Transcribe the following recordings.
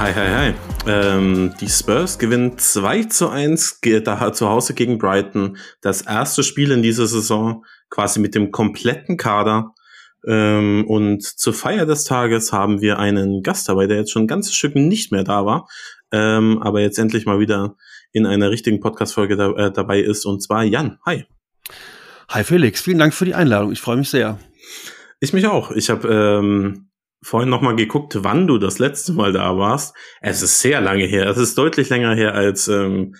Hi, hi, hi. Ähm, die Spurs gewinnen 2 zu 1 da, zu Hause gegen Brighton. Das erste Spiel in dieser Saison quasi mit dem kompletten Kader. Ähm, und zur Feier des Tages haben wir einen Gast dabei, der jetzt schon ein ganzes Stück nicht mehr da war, ähm, aber jetzt endlich mal wieder in einer richtigen Podcast-Folge da, äh, dabei ist, und zwar Jan. Hi. Hi Felix, vielen Dank für die Einladung. Ich freue mich sehr. Ich mich auch. Ich habe ähm, vorhin noch mal geguckt, wann du das letzte Mal da warst. Es ist sehr lange her. Es ist deutlich länger her als ähm,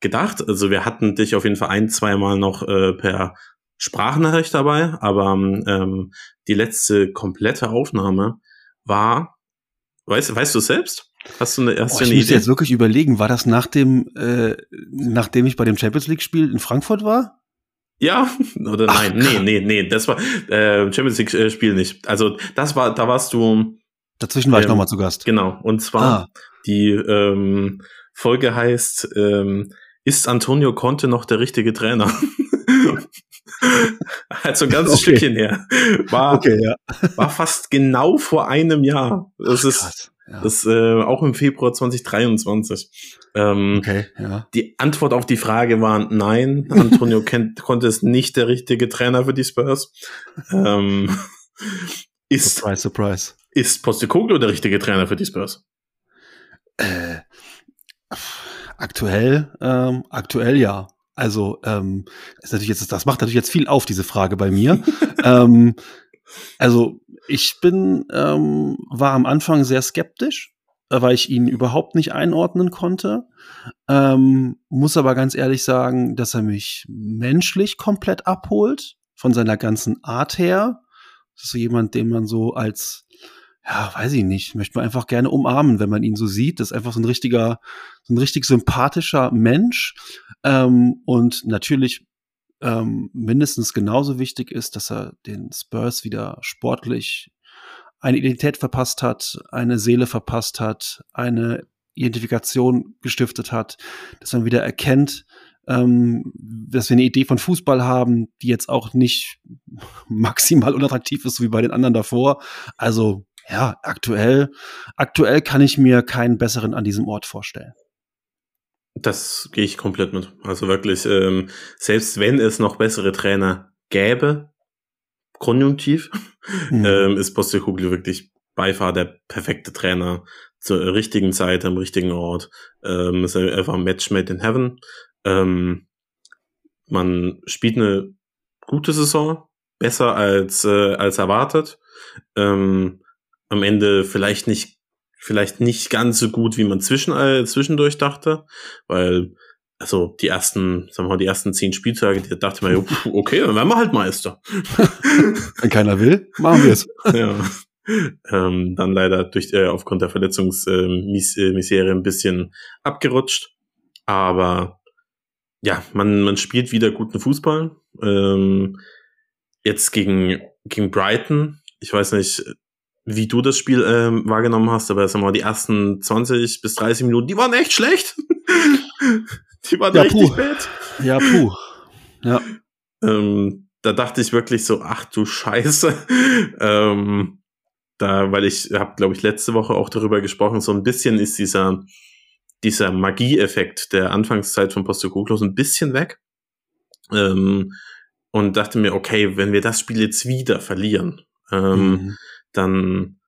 gedacht. Also wir hatten dich auf jeden Fall ein, zwei Mal noch äh, per Sprachnachricht dabei, aber ähm, die letzte komplette Aufnahme war, weißt, weißt du selbst? Hast du eine erste oh, ich muss jetzt wirklich überlegen, war das nach dem, äh, nachdem ich bei dem Champions League Spiel in Frankfurt war? Ja, oder Ach, nein, nee, nee, nee, das war äh, Champions League äh, Spiel nicht. Also das war, da warst du. Dazwischen war ähm, ich nochmal zu Gast. Genau, und zwar ah. die ähm, Folge heißt, ähm, ist Antonio Conte noch der richtige Trainer? also ein ganzes okay. Stückchen her. War, okay, ja. war fast genau vor einem Jahr. Das Ach, ist ja. Das äh, auch im Februar 2023. Ähm, okay, ja. Die Antwort auf die Frage war nein. Antonio kennt, konnte es nicht der richtige Trainer für die Spurs. Ähm, ist, surprise, surprise. Ist Postecoglou der richtige Trainer für die Spurs? Äh, aktuell, ähm, aktuell ja. Also ähm, ist natürlich jetzt, das macht natürlich jetzt viel auf diese Frage bei mir. ähm, also ich bin, ähm, war am Anfang sehr skeptisch, weil ich ihn überhaupt nicht einordnen konnte. Ähm, muss aber ganz ehrlich sagen, dass er mich menschlich komplett abholt, von seiner ganzen Art her. Das ist so jemand, den man so als, ja, weiß ich nicht, möchte man einfach gerne umarmen, wenn man ihn so sieht. Das ist einfach so ein richtiger, so ein richtig sympathischer Mensch. Ähm, und natürlich ähm, mindestens genauso wichtig ist, dass er den Spurs wieder sportlich eine Identität verpasst hat, eine Seele verpasst hat, eine Identifikation gestiftet hat, dass man wieder erkennt, ähm, dass wir eine Idee von Fußball haben, die jetzt auch nicht maximal unattraktiv ist, wie bei den anderen davor. Also ja, aktuell, aktuell kann ich mir keinen besseren an diesem Ort vorstellen. Das gehe ich komplett mit. Also wirklich, ähm, selbst wenn es noch bessere Trainer gäbe, konjunktiv, mhm. ähm, ist Postecoglou wirklich Beifahrer der perfekte Trainer zur richtigen Zeit, am richtigen Ort. Ähm, ist einfach ein Match made in heaven. Ähm, man spielt eine gute Saison, besser als, äh, als erwartet. Ähm, am Ende vielleicht nicht vielleicht nicht ganz so gut, wie man zwischen, äh, zwischendurch dachte, weil also die ersten, sagen wir mal, die ersten zehn Spieltage, die dachte man, okay, dann werden wir halt Meister. Wenn keiner will, machen wir es. ja. Ähm, dann leider durch äh, aufgrund der Verletzungsmisere äh, ein bisschen abgerutscht. Aber ja, man, man spielt wieder guten Fußball. Ähm, jetzt gegen, gegen Brighton, ich weiß nicht, wie du das Spiel ähm, wahrgenommen hast, aber sagen wir mal, die ersten 20 bis 30 Minuten, die waren echt schlecht. die waren ja, richtig puh. bad. Ja, puh. Ja. Ähm, da dachte ich wirklich so, ach du Scheiße. ähm, da, weil ich habe, glaube ich, letzte Woche auch darüber gesprochen, so ein bisschen ist dieser, dieser Magieeffekt der Anfangszeit von Postecoglou so ein bisschen weg. Ähm, und dachte mir, okay, wenn wir das Spiel jetzt wieder verlieren, ähm, mhm dann,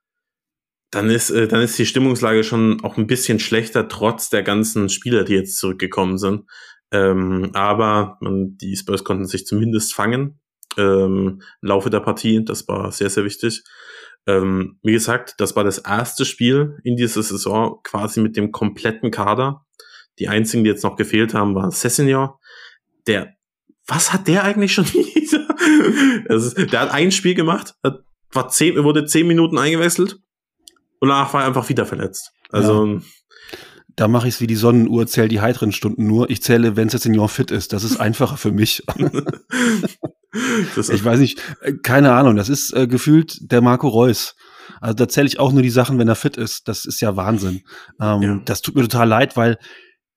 dann ist, äh, dann ist die Stimmungslage schon auch ein bisschen schlechter, trotz der ganzen Spieler, die jetzt zurückgekommen sind. Ähm, aber man, die Spurs konnten sich zumindest fangen ähm, im Laufe der Partie. Das war sehr, sehr wichtig. Ähm, wie gesagt, das war das erste Spiel in dieser Saison quasi mit dem kompletten Kader. Die einzigen, die jetzt noch gefehlt haben, war Sessignor. Der, was hat der eigentlich schon wieder? ist, der hat ein Spiel gemacht, hat war zehn, wurde zehn Minuten eingewechselt und danach war er einfach wieder verletzt. Also. Ja. Da mache ich es wie die Sonnenuhr, zähle die heiteren Stunden nur. Ich zähle, wenn Senior fit ist. Das ist einfacher für mich. ich weiß nicht, äh, keine Ahnung. Das ist äh, gefühlt der Marco Reus. Also da zähle ich auch nur die Sachen, wenn er fit ist. Das ist ja Wahnsinn. Ähm, ja. Das tut mir total leid, weil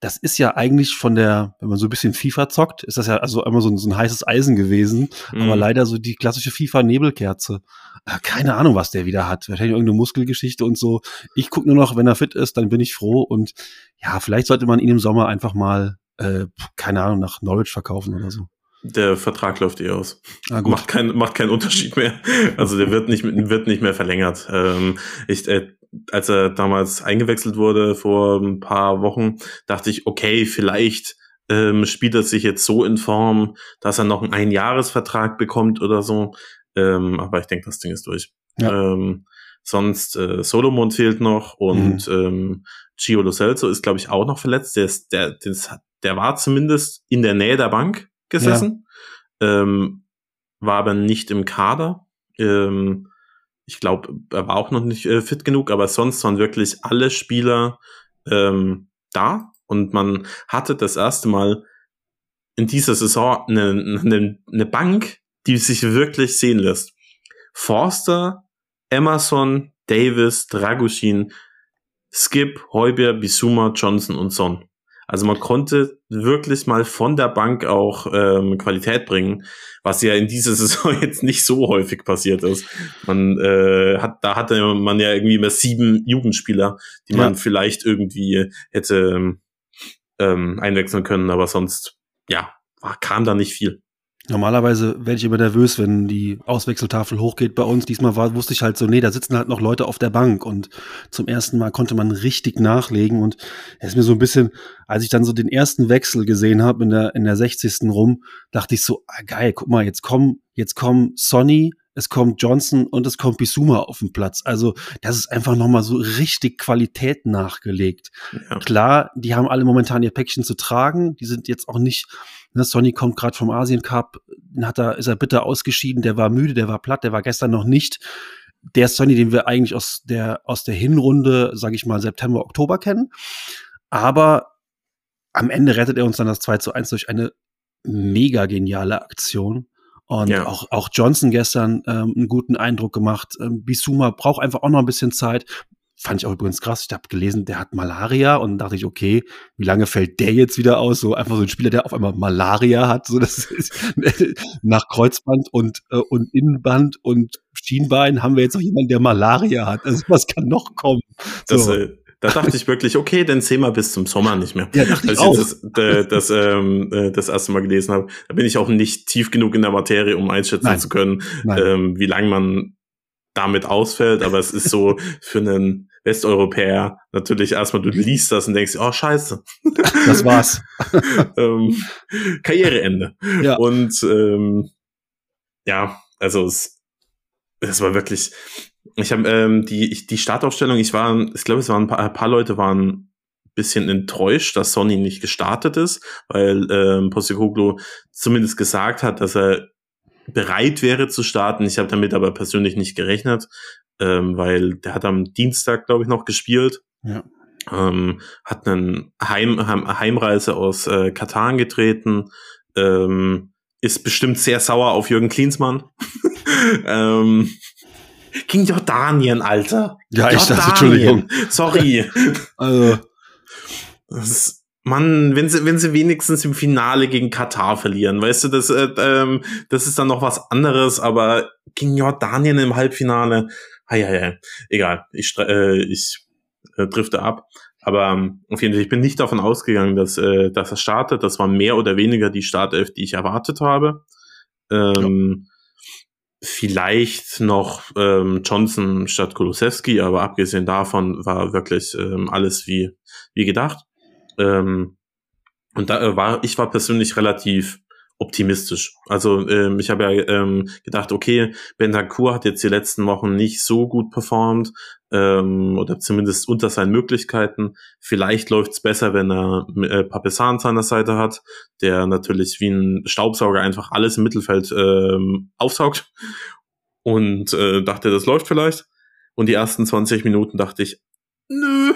das ist ja eigentlich von der, wenn man so ein bisschen FIFA zockt, ist das ja also immer so ein, so ein heißes Eisen gewesen, mhm. aber leider so die klassische FIFA-Nebelkerze. Äh, keine Ahnung, was der wieder hat. Wahrscheinlich irgendeine Muskelgeschichte und so. Ich gucke nur noch, wenn er fit ist, dann bin ich froh. Und ja, vielleicht sollte man ihn im Sommer einfach mal, äh, keine Ahnung, nach Norwich verkaufen oder so. Der Vertrag läuft eh aus. Ah, gut. Macht, kein, macht keinen Unterschied mehr. Also der wird nicht, wird nicht mehr verlängert. Ähm, ich, äh, als er damals eingewechselt wurde vor ein paar Wochen, dachte ich, okay, vielleicht ähm, spielt er sich jetzt so in Form, dass er noch einen Einjahresvertrag bekommt oder so. Ähm, aber ich denke, das Ding ist durch. Ja. Ähm, sonst äh, Solomon fehlt noch und mhm. ähm, Gio Lo Celso ist, glaube ich, auch noch verletzt. Der, ist, der, der, der war zumindest in der Nähe der Bank gesessen, ja. ähm, war aber nicht im Kader. Ähm, ich glaube, er war auch noch nicht äh, fit genug, aber sonst waren wirklich alle Spieler ähm, da und man hatte das erste Mal in dieser Saison eine, eine, eine Bank, die sich wirklich sehen lässt. Forster, Emerson, Davis, Dragusin, Skip, Heuber, Bisuma, Johnson und Son. Also man konnte wirklich mal von der Bank auch ähm, Qualität bringen, was ja in dieser Saison jetzt nicht so häufig passiert ist. Man äh, hat, da hatte man ja irgendwie immer sieben Jugendspieler, die ja. man vielleicht irgendwie hätte ähm, einwechseln können, aber sonst ja kam da nicht viel. Normalerweise werde ich immer nervös, wenn die Auswechseltafel hochgeht bei uns. Diesmal war, wusste ich halt so, nee, da sitzen halt noch Leute auf der Bank und zum ersten Mal konnte man richtig nachlegen und es ist mir so ein bisschen, als ich dann so den ersten Wechsel gesehen habe in der, in der 60. rum, dachte ich so, ah, geil, guck mal, jetzt kommen, jetzt kommen Sonny, es kommt Johnson und es kommt Bisuma auf den Platz. Also das ist einfach nochmal so richtig Qualität nachgelegt. Ja. Klar, die haben alle momentan ihr Päckchen zu tragen. Die sind jetzt auch nicht, ne, Sonny kommt gerade vom Asien Cup, hat er, ist er bitter ausgeschieden, der war müde, der war platt, der war gestern noch nicht. Der Sonny, den wir eigentlich aus der, aus der Hinrunde, sage ich mal, September, Oktober kennen. Aber am Ende rettet er uns dann das 2 zu 1 durch eine mega geniale Aktion. Und ja. auch, auch Johnson gestern ähm, einen guten Eindruck gemacht. Ähm, Bisuma braucht einfach auch noch ein bisschen Zeit. Fand ich auch übrigens krass. Ich habe gelesen, der hat Malaria und dachte ich, okay, wie lange fällt der jetzt wieder aus? So einfach so ein Spieler, der auf einmal Malaria hat. So das ist nach Kreuzband und äh, und Innenband und Schienbein haben wir jetzt noch jemanden, der Malaria hat. Also was kann noch kommen? So. Das, äh, da dachte ich wirklich, okay, dann sehen wir bis zum Sommer nicht mehr. Ja, dachte Als ich auch. das, das, das, ähm, äh, das erste Mal gelesen habe, da bin ich auch nicht tief genug in der Materie, um einschätzen Nein. zu können, ähm, wie lange man damit ausfällt. Aber es ist so für einen Westeuropäer natürlich erstmal, du liest das und denkst, oh scheiße. Das war's. ähm, Karriereende. Ja. Und ähm, ja, also es, es war wirklich, ich habe ähm, die, ich, die Startaufstellung, ich war, ich glaube, es waren ein paar, ein paar Leute waren bisschen enttäuscht, dass Sony nicht gestartet ist, weil ähm, Postecoglou zumindest gesagt hat, dass er bereit wäre zu starten. Ich habe damit aber persönlich nicht gerechnet, ähm, weil der hat am Dienstag, glaube ich, noch gespielt. Ja. Ähm, hat einen Heim, Heim, Heimreise aus äh, Katar angetreten, ähm, ist bestimmt sehr sauer auf Jürgen Klinsmann. ähm, King Jordanien, Alter. Ja, ich dachte, Entschuldigung. Sorry. also. Das Mann, wenn sie, wenn sie wenigstens im Finale gegen Katar verlieren, weißt du, das, äh, ähm, das ist dann noch was anderes, aber gegen Jordanien im Halbfinale, hei, hei, hei. egal, ich, äh, ich äh, drifte ab. Aber ähm, auf jeden Fall, ich bin nicht davon ausgegangen, dass, äh, dass er startet. Das war mehr oder weniger die Startelf, die ich erwartet habe. Ähm, ja vielleicht noch ähm, Johnson statt Kulusewski, aber abgesehen davon war wirklich ähm, alles wie, wie gedacht. Ähm, und da äh, war, ich war persönlich relativ optimistisch. Also ähm, ich habe ja ähm, gedacht, okay, Bentancur hat jetzt die letzten Wochen nicht so gut performt ähm, oder zumindest unter seinen Möglichkeiten. Vielleicht läuft's besser, wenn er äh, Papesan an Seite hat, der natürlich wie ein Staubsauger einfach alles im Mittelfeld ähm, aufsaugt und äh, dachte, das läuft vielleicht. Und die ersten 20 Minuten dachte ich, nö,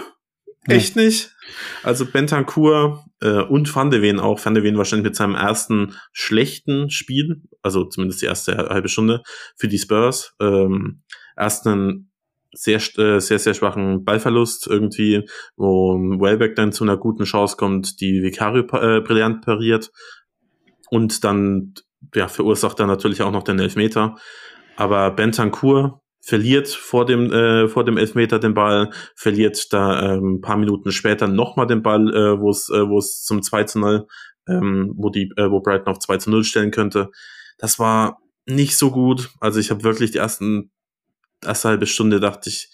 Echt nicht? Also Bentancur äh, und Van de Ven auch. Van de Ven wahrscheinlich mit seinem ersten schlechten Spiel, also zumindest die erste halbe Stunde für die Spurs. Ähm, erst einen sehr, äh, sehr, sehr schwachen Ballverlust irgendwie, wo Wellbeck dann zu einer guten Chance kommt, die Vicario äh, brillant pariert und dann ja, verursacht er natürlich auch noch den Elfmeter. Aber Bentancur verliert vor dem, äh, vor dem Elfmeter den Ball, verliert da ähm, ein paar Minuten später nochmal den Ball, äh, wo es äh, wo es zum 2 zu 0, ähm, wo, die, äh, wo Brighton auf 2 zu 0 stellen könnte. Das war nicht so gut. Also ich habe wirklich die ersten erste halbe Stunde dachte ich,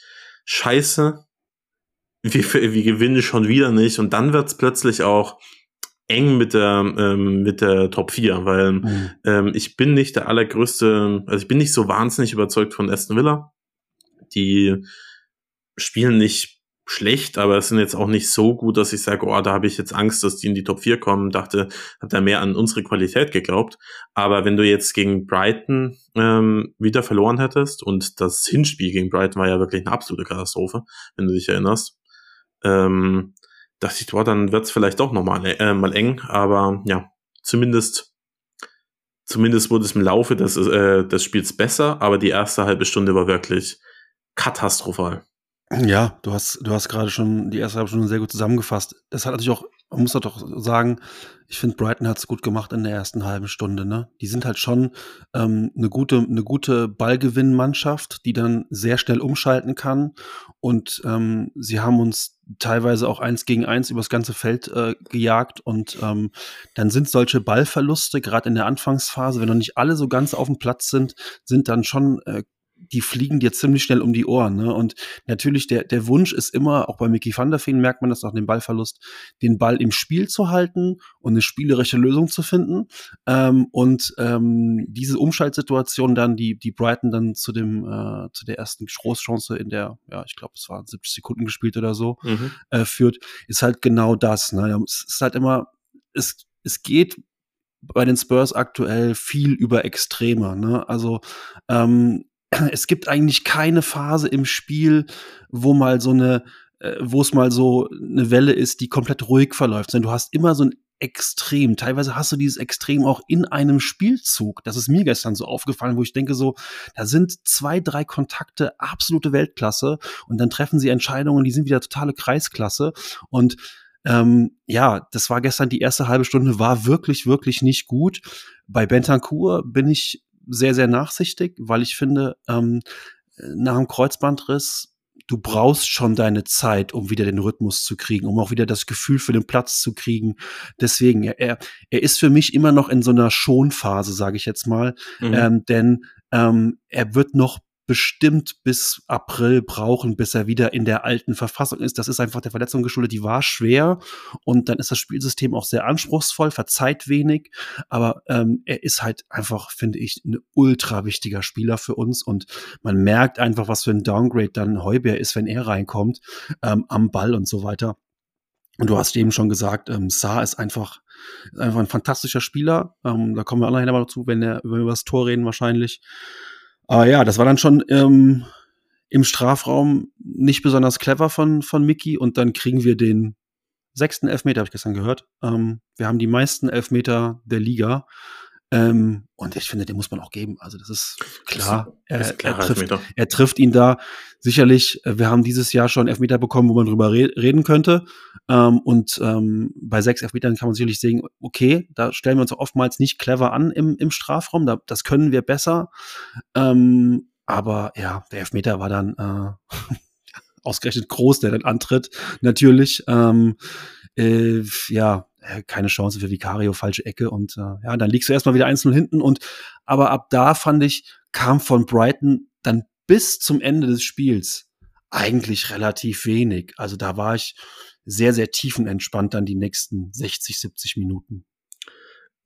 scheiße, wie, wie gewinne ich schon wieder nicht. Und dann wird's plötzlich auch eng mit der ähm, mit der Top 4, weil mhm. ähm, ich bin nicht der allergrößte, also ich bin nicht so wahnsinnig überzeugt von Aston Villa. Die spielen nicht schlecht, aber es sind jetzt auch nicht so gut, dass ich sage, oh, da habe ich jetzt Angst, dass die in die Top 4 kommen. Dachte, habe da mehr an unsere Qualität geglaubt. Aber wenn du jetzt gegen Brighton ähm, wieder verloren hättest und das Hinspiel gegen Brighton war ja wirklich eine absolute Katastrophe, wenn du dich erinnerst, ähm, dachte ich, boah, dann wird's vielleicht doch nochmal äh, mal eng. Aber ja, zumindest zumindest wurde es im Laufe des, äh, des Spiels besser, aber die erste halbe Stunde war wirklich katastrophal. Ja, du hast, du hast gerade schon die erste halbe Stunde sehr gut zusammengefasst. Das hat natürlich auch, man muss doch sagen, ich finde, Brighton hat es gut gemacht in der ersten halben Stunde. Ne? Die sind halt schon ähm, eine gute, eine gute Ballgewinnmannschaft, die dann sehr schnell umschalten kann. Und ähm, sie haben uns teilweise auch eins gegen eins übers ganze Feld äh, gejagt. Und ähm, dann sind solche Ballverluste, gerade in der Anfangsphase, wenn noch nicht alle so ganz auf dem Platz sind, sind dann schon äh, die fliegen dir ziemlich schnell um die Ohren. Ne? Und natürlich, der, der Wunsch ist immer, auch bei Mickey van der Feen merkt man das nach dem Ballverlust, den Ball im Spiel zu halten und eine spielerische Lösung zu finden. Ähm, und ähm, diese Umschaltsituation dann, die, die Brighton dann zu dem, äh, zu der ersten Großchance in der, ja, ich glaube, es waren 70 Sekunden gespielt oder so, mhm. äh, führt, ist halt genau das. Ne? Es ist halt immer, es, es geht bei den Spurs aktuell viel über Extreme. Ne? Also ähm, es gibt eigentlich keine Phase im Spiel, wo mal so eine, äh, wo es mal so eine Welle ist, die komplett ruhig verläuft, sondern du hast immer so ein Extrem. Teilweise hast du dieses Extrem auch in einem Spielzug. Das ist mir gestern so aufgefallen, wo ich denke so, da sind zwei, drei Kontakte absolute Weltklasse und dann treffen sie Entscheidungen, die sind wieder totale Kreisklasse und ähm, ja, das war gestern die erste halbe Stunde, war wirklich, wirklich nicht gut. Bei Bentancur bin ich sehr, sehr nachsichtig, weil ich finde, ähm, nach dem Kreuzbandriss du brauchst schon deine Zeit, um wieder den Rhythmus zu kriegen, um auch wieder das Gefühl für den Platz zu kriegen. Deswegen, er, er ist für mich immer noch in so einer Schonphase, sage ich jetzt mal. Mhm. Ähm, denn ähm, er wird noch bestimmt bis April brauchen, bis er wieder in der alten Verfassung ist. Das ist einfach der Verletzung geschuldet. Die war schwer und dann ist das Spielsystem auch sehr anspruchsvoll, verzeiht wenig, aber ähm, er ist halt einfach, finde ich, ein ultra wichtiger Spieler für uns und man merkt einfach, was für ein Downgrade dann Heuber ist, wenn er reinkommt, ähm, am Ball und so weiter. Und du hast eben schon gesagt, ähm, Saar ist einfach, einfach ein fantastischer Spieler. Ähm, da kommen wir alle mal dazu, wenn, er, wenn wir über das Tor reden wahrscheinlich. Aber ja, das war dann schon ähm, im Strafraum nicht besonders clever von, von Mickey und dann kriegen wir den sechsten Elfmeter, habe ich gestern gehört. Ähm, wir haben die meisten Elfmeter der Liga. Ähm, und ich finde, den muss man auch geben. Also das ist klar. Das ist er, er, trifft, er, trifft, ihn da. Sicherlich, äh, wir haben dieses Jahr schon Elfmeter bekommen, wo man drüber re reden könnte. Ähm, und ähm, bei sechs Elfmetern kann man sicherlich sehen, okay, da stellen wir uns oftmals nicht clever an im, im Strafraum. Da, das können wir besser. Ähm, aber ja, der Elfmeter war dann äh, ausgerechnet groß, der dann antritt, natürlich. Ähm, äh, ja, keine Chance für Vicario, falsche Ecke und äh, ja, dann liegst du erstmal wieder einzeln hinten und aber ab da fand ich, kam von Brighton dann bis zum Ende des Spiels eigentlich relativ wenig. Also da war ich sehr, sehr tiefenentspannt dann die nächsten 60, 70 Minuten.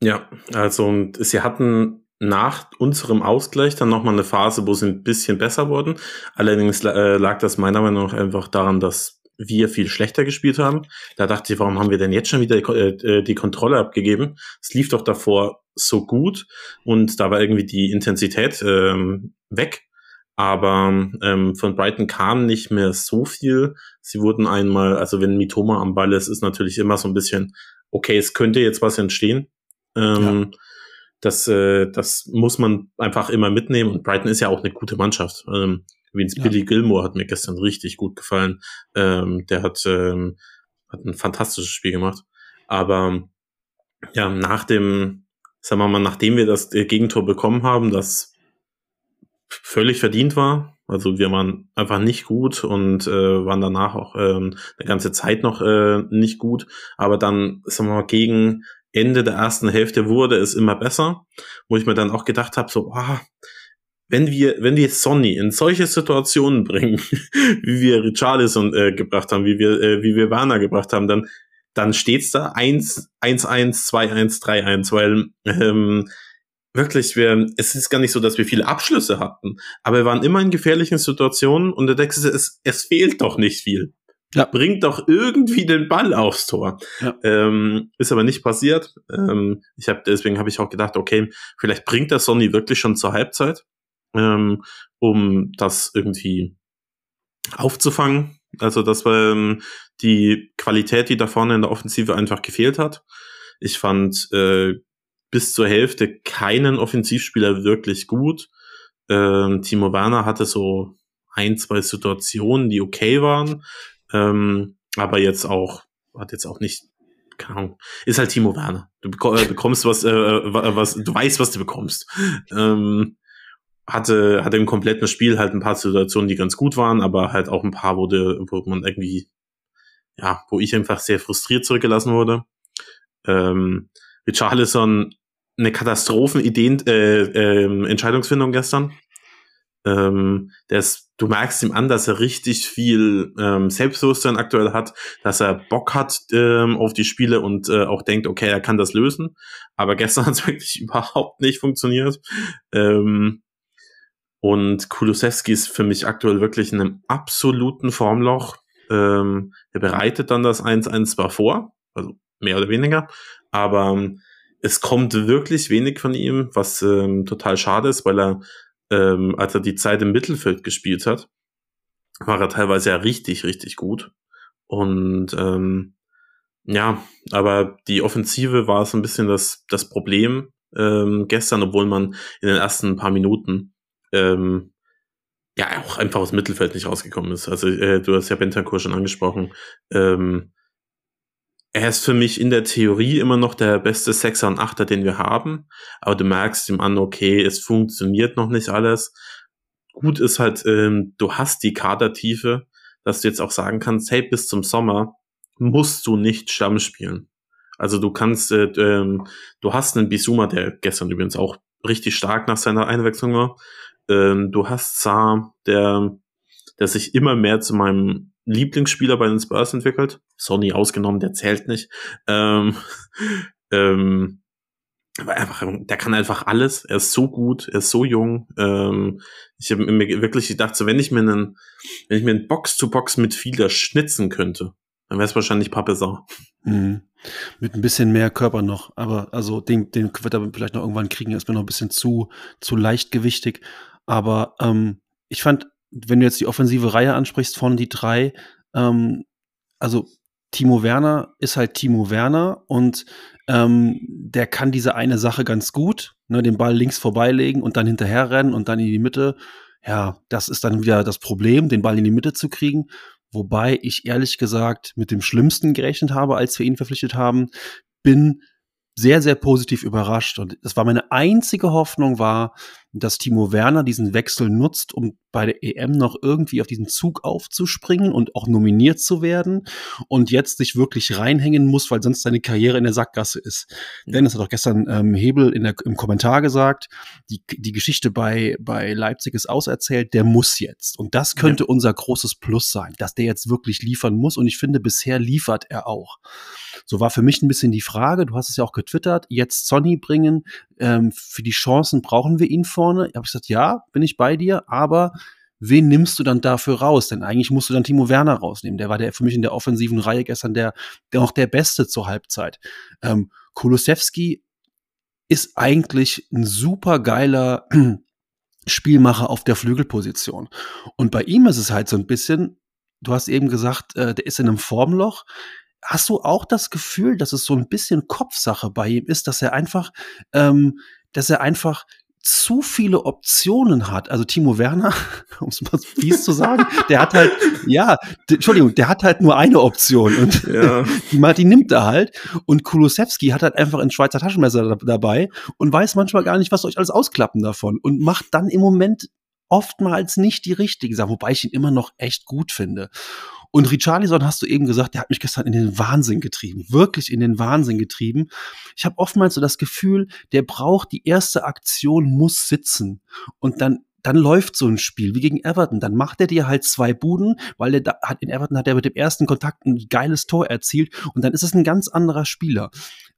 Ja, also sie hatten nach unserem Ausgleich dann nochmal eine Phase, wo sie ein bisschen besser wurden. Allerdings äh, lag das meiner Meinung nach einfach daran, dass wir viel schlechter gespielt haben. Da dachte ich, warum haben wir denn jetzt schon wieder die, äh, die Kontrolle abgegeben? Es lief doch davor so gut und da war irgendwie die Intensität ähm, weg. Aber ähm, von Brighton kam nicht mehr so viel. Sie wurden einmal, also wenn Mitoma am Ball ist, ist natürlich immer so ein bisschen, okay, es könnte jetzt was entstehen. Ähm, ja. Das, äh, das muss man einfach immer mitnehmen. Und Brighton ist ja auch eine gute Mannschaft. Ähm, Übrigens, ja. Billy Gilmore hat mir gestern richtig gut gefallen. Ähm, der hat, ähm, hat ein fantastisches Spiel gemacht. Aber ja, nach dem, sagen wir mal, nachdem wir das Gegentor bekommen haben, das völlig verdient war. Also wir waren einfach nicht gut und äh, waren danach auch ähm, eine ganze Zeit noch äh, nicht gut. Aber dann, sagen wir mal, gegen Ende der ersten Hälfte wurde es immer besser, wo ich mir dann auch gedacht habe, so, ah, wenn wir, wenn wir Sonny in solche Situationen bringen, wie wir Richarlison äh, gebracht haben, wie wir, äh, wie wir Werner gebracht haben, dann, dann steht's da 1, 1, 1, 2, 1, 3, 1, weil ähm, wirklich, wir, es ist gar nicht so, dass wir viele Abschlüsse hatten, aber wir waren immer in gefährlichen Situationen und der denkst es, es fehlt doch nicht viel. Ja. Bringt doch irgendwie den Ball aufs Tor. Ja. Ähm, ist aber nicht passiert. Ähm, ich hab, deswegen habe ich auch gedacht, okay, vielleicht bringt der Sonny wirklich schon zur Halbzeit, ähm, um das irgendwie aufzufangen. Also das war ähm, die Qualität, die da vorne in der Offensive einfach gefehlt hat. Ich fand äh, bis zur Hälfte keinen Offensivspieler wirklich gut. Ähm, Timo Werner hatte so ein, zwei Situationen, die okay waren, ähm, aber jetzt auch, hat jetzt auch nicht, keine Ahnung, ist halt Timo Werner. Du äh, bekommst was, äh, was, du weißt, was du bekommst. Ähm, hatte, hatte im kompletten Spiel halt ein paar Situationen, die ganz gut waren, aber halt auch ein paar, wo, de, wo man irgendwie, ja, wo ich einfach sehr frustriert zurückgelassen wurde. Ähm, Richarlison eine Katastrophenideen äh, äh, Entscheidungsfindung gestern. Ähm, der ist, du merkst ihm an, dass er richtig viel ähm, Selbstbewusstsein aktuell hat, dass er Bock hat ähm, auf die Spiele und äh, auch denkt, okay, er kann das lösen. Aber gestern hat es wirklich überhaupt nicht funktioniert. Ähm, und Kulusewski ist für mich aktuell wirklich in einem absoluten Formloch. Ähm, er bereitet dann das 1-1 zwar vor, also mehr oder weniger, aber ähm, es kommt wirklich wenig von ihm, was ähm, total schade ist, weil er, ähm, als er die Zeit im Mittelfeld gespielt hat, war er teilweise ja richtig, richtig gut. Und ähm, ja, aber die Offensive war so ein bisschen das, das Problem ähm, gestern, obwohl man in den ersten paar Minuten ähm, ja auch einfach aus dem Mittelfeld nicht rausgekommen ist. Also äh, du hast ja Bentancur schon angesprochen. Ähm, er ist für mich in der Theorie immer noch der beste Sechser und Achter, den wir haben. Aber du merkst ihm an, okay, es funktioniert noch nicht alles. Gut ist halt, ähm, du hast die Kadertiefe, dass du jetzt auch sagen kannst, hey, bis zum Sommer musst du nicht Stamm spielen. Also du kannst, äh, ähm, du hast einen Bisuma, der gestern übrigens auch richtig stark nach seiner Einwechslung war. Ähm, du hast Saar, der, der sich immer mehr zu meinem Lieblingsspieler bei den Spurs entwickelt. Sony ausgenommen, der zählt nicht. Ähm, ähm, aber einfach, der kann einfach alles. Er ist so gut, er ist so jung. Ähm, ich habe mir wirklich gedacht, so wenn ich mir einen, wenn ich mir einen Box-to-Box mit Fielder schnitzen könnte, dann wäre es wahrscheinlich Pappesau. Mhm. Mit ein bisschen mehr Körper noch, aber also den, den wird er vielleicht noch irgendwann kriegen, ist mir noch ein bisschen zu, zu leichtgewichtig. Aber ähm, ich fand wenn du jetzt die offensive Reihe ansprichst von die drei, ähm, also Timo Werner ist halt Timo Werner und ähm, der kann diese eine Sache ganz gut, ne, den Ball links vorbeilegen und dann hinterher rennen und dann in die Mitte. Ja, das ist dann wieder das Problem, den Ball in die Mitte zu kriegen. Wobei ich ehrlich gesagt mit dem Schlimmsten gerechnet habe, als wir ihn verpflichtet haben, bin sehr, sehr positiv überrascht. Und es war meine einzige Hoffnung war, dass Timo Werner diesen Wechsel nutzt, um bei der EM noch irgendwie auf diesen Zug aufzuspringen und auch nominiert zu werden und jetzt sich wirklich reinhängen muss, weil sonst seine Karriere in der Sackgasse ist. Ja. Dennis hat auch gestern ähm, Hebel in der, im Kommentar gesagt, die, die Geschichte bei, bei Leipzig ist auserzählt, der muss jetzt. Und das könnte ja. unser großes Plus sein, dass der jetzt wirklich liefern muss. Und ich finde, bisher liefert er auch. So war für mich ein bisschen die Frage, du hast es ja auch getwittert, jetzt Sonny bringen, ähm, für die Chancen brauchen wir ihn vorne. Ich habe gesagt, ja, bin ich bei dir, aber wen nimmst du dann dafür raus? Denn eigentlich musst du dann Timo Werner rausnehmen. Der war der für mich in der offensiven Reihe gestern der, der auch der Beste zur Halbzeit. Ähm, Kulusewski ist eigentlich ein super geiler Spielmacher auf der Flügelposition. Und bei ihm ist es halt so ein bisschen, du hast eben gesagt, äh, der ist in einem Formloch. Hast du auch das Gefühl, dass es so ein bisschen Kopfsache bei ihm ist, dass er einfach, ähm, dass er einfach zu viele Optionen hat. Also Timo Werner, um es mal fies zu sagen, der hat halt, ja, Entschuldigung, der hat halt nur eine Option und ja. die, die nimmt er halt. Und Kulusewski hat halt einfach ein Schweizer Taschenmesser dabei und weiß manchmal gar nicht, was euch alles ausklappen davon und macht dann im Moment oftmals nicht die richtigen Sachen, wobei ich ihn immer noch echt gut finde. Und Richarlison hast du eben gesagt, der hat mich gestern in den Wahnsinn getrieben, wirklich in den Wahnsinn getrieben. Ich habe oftmals so das Gefühl, der braucht die erste Aktion, muss sitzen und dann dann läuft so ein Spiel wie gegen Everton. Dann macht er dir halt zwei Buden, weil er da hat in Everton hat er mit dem ersten Kontakt ein geiles Tor erzielt und dann ist es ein ganz anderer Spieler.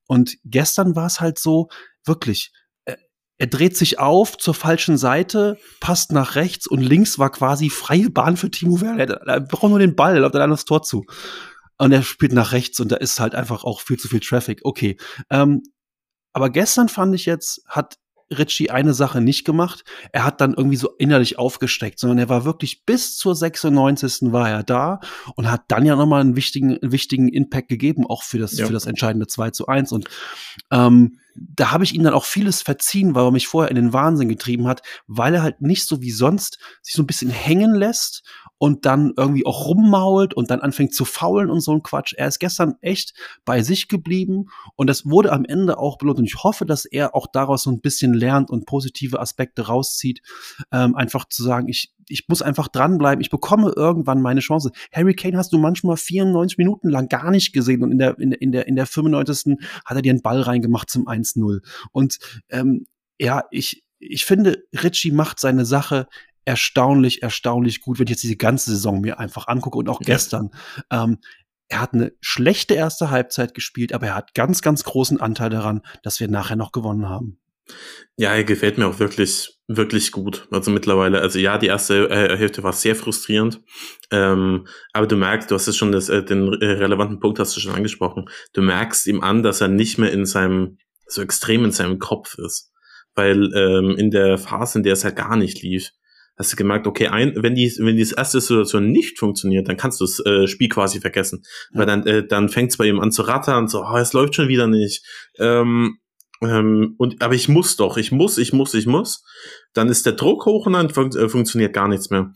Und gestern war es halt so wirklich er dreht sich auf zur falschen Seite, passt nach rechts und links war quasi freie Bahn für Timo Werner. Er braucht nur den Ball, er läuft dann das Tor zu. Und er spielt nach rechts und da ist halt einfach auch viel zu viel Traffic. Okay. Ähm, aber gestern fand ich jetzt, hat Richie eine Sache nicht gemacht. Er hat dann irgendwie so innerlich aufgesteckt, sondern er war wirklich bis zur 96. war er da und hat dann ja nochmal einen wichtigen, einen wichtigen Impact gegeben, auch für das, ja. für das entscheidende 2 zu 1. Und ähm, da habe ich ihm dann auch vieles verziehen, weil er mich vorher in den Wahnsinn getrieben hat, weil er halt nicht so wie sonst sich so ein bisschen hängen lässt und dann irgendwie auch rummault und dann anfängt zu faulen und so ein Quatsch. Er ist gestern echt bei sich geblieben und das wurde am Ende auch belohnt und ich hoffe, dass er auch daraus so ein bisschen lernt und positive Aspekte rauszieht. Ähm, einfach zu sagen, ich, ich muss einfach dranbleiben, ich bekomme irgendwann meine Chance. Harry Kane hast du manchmal 94 Minuten lang gar nicht gesehen und in der, in, in der, in der 95. hat er dir einen Ball reingemacht zum 1-0. Und ähm, ja, ich, ich finde, Richie macht seine Sache erstaunlich, erstaunlich gut, wenn ich jetzt diese ganze Saison mir einfach angucke und auch ja. gestern. Ähm, er hat eine schlechte erste Halbzeit gespielt, aber er hat ganz, ganz großen Anteil daran, dass wir nachher noch gewonnen haben. Ja, er gefällt mir auch wirklich, wirklich gut. Also mittlerweile, also ja, die erste äh, Hälfte war sehr frustrierend, ähm, aber du merkst, du hast es schon, das, äh, den äh, relevanten Punkt hast du schon angesprochen. Du merkst ihm an, dass er nicht mehr in seinem, so extrem in seinem Kopf ist. Weil ähm, in der Phase, in der es halt gar nicht lief, hast du gemerkt, okay, ein, wenn die, wenn die erste Situation nicht funktioniert, dann kannst du das äh, Spiel quasi vergessen. Ja. Weil dann, äh, dann fängt es bei ihm an zu rattern, so, oh, es läuft schon wieder nicht. Ähm, ähm, und, aber ich muss doch, ich muss, ich muss, ich muss. Dann ist der Druck hoch und dann fun äh, funktioniert gar nichts mehr.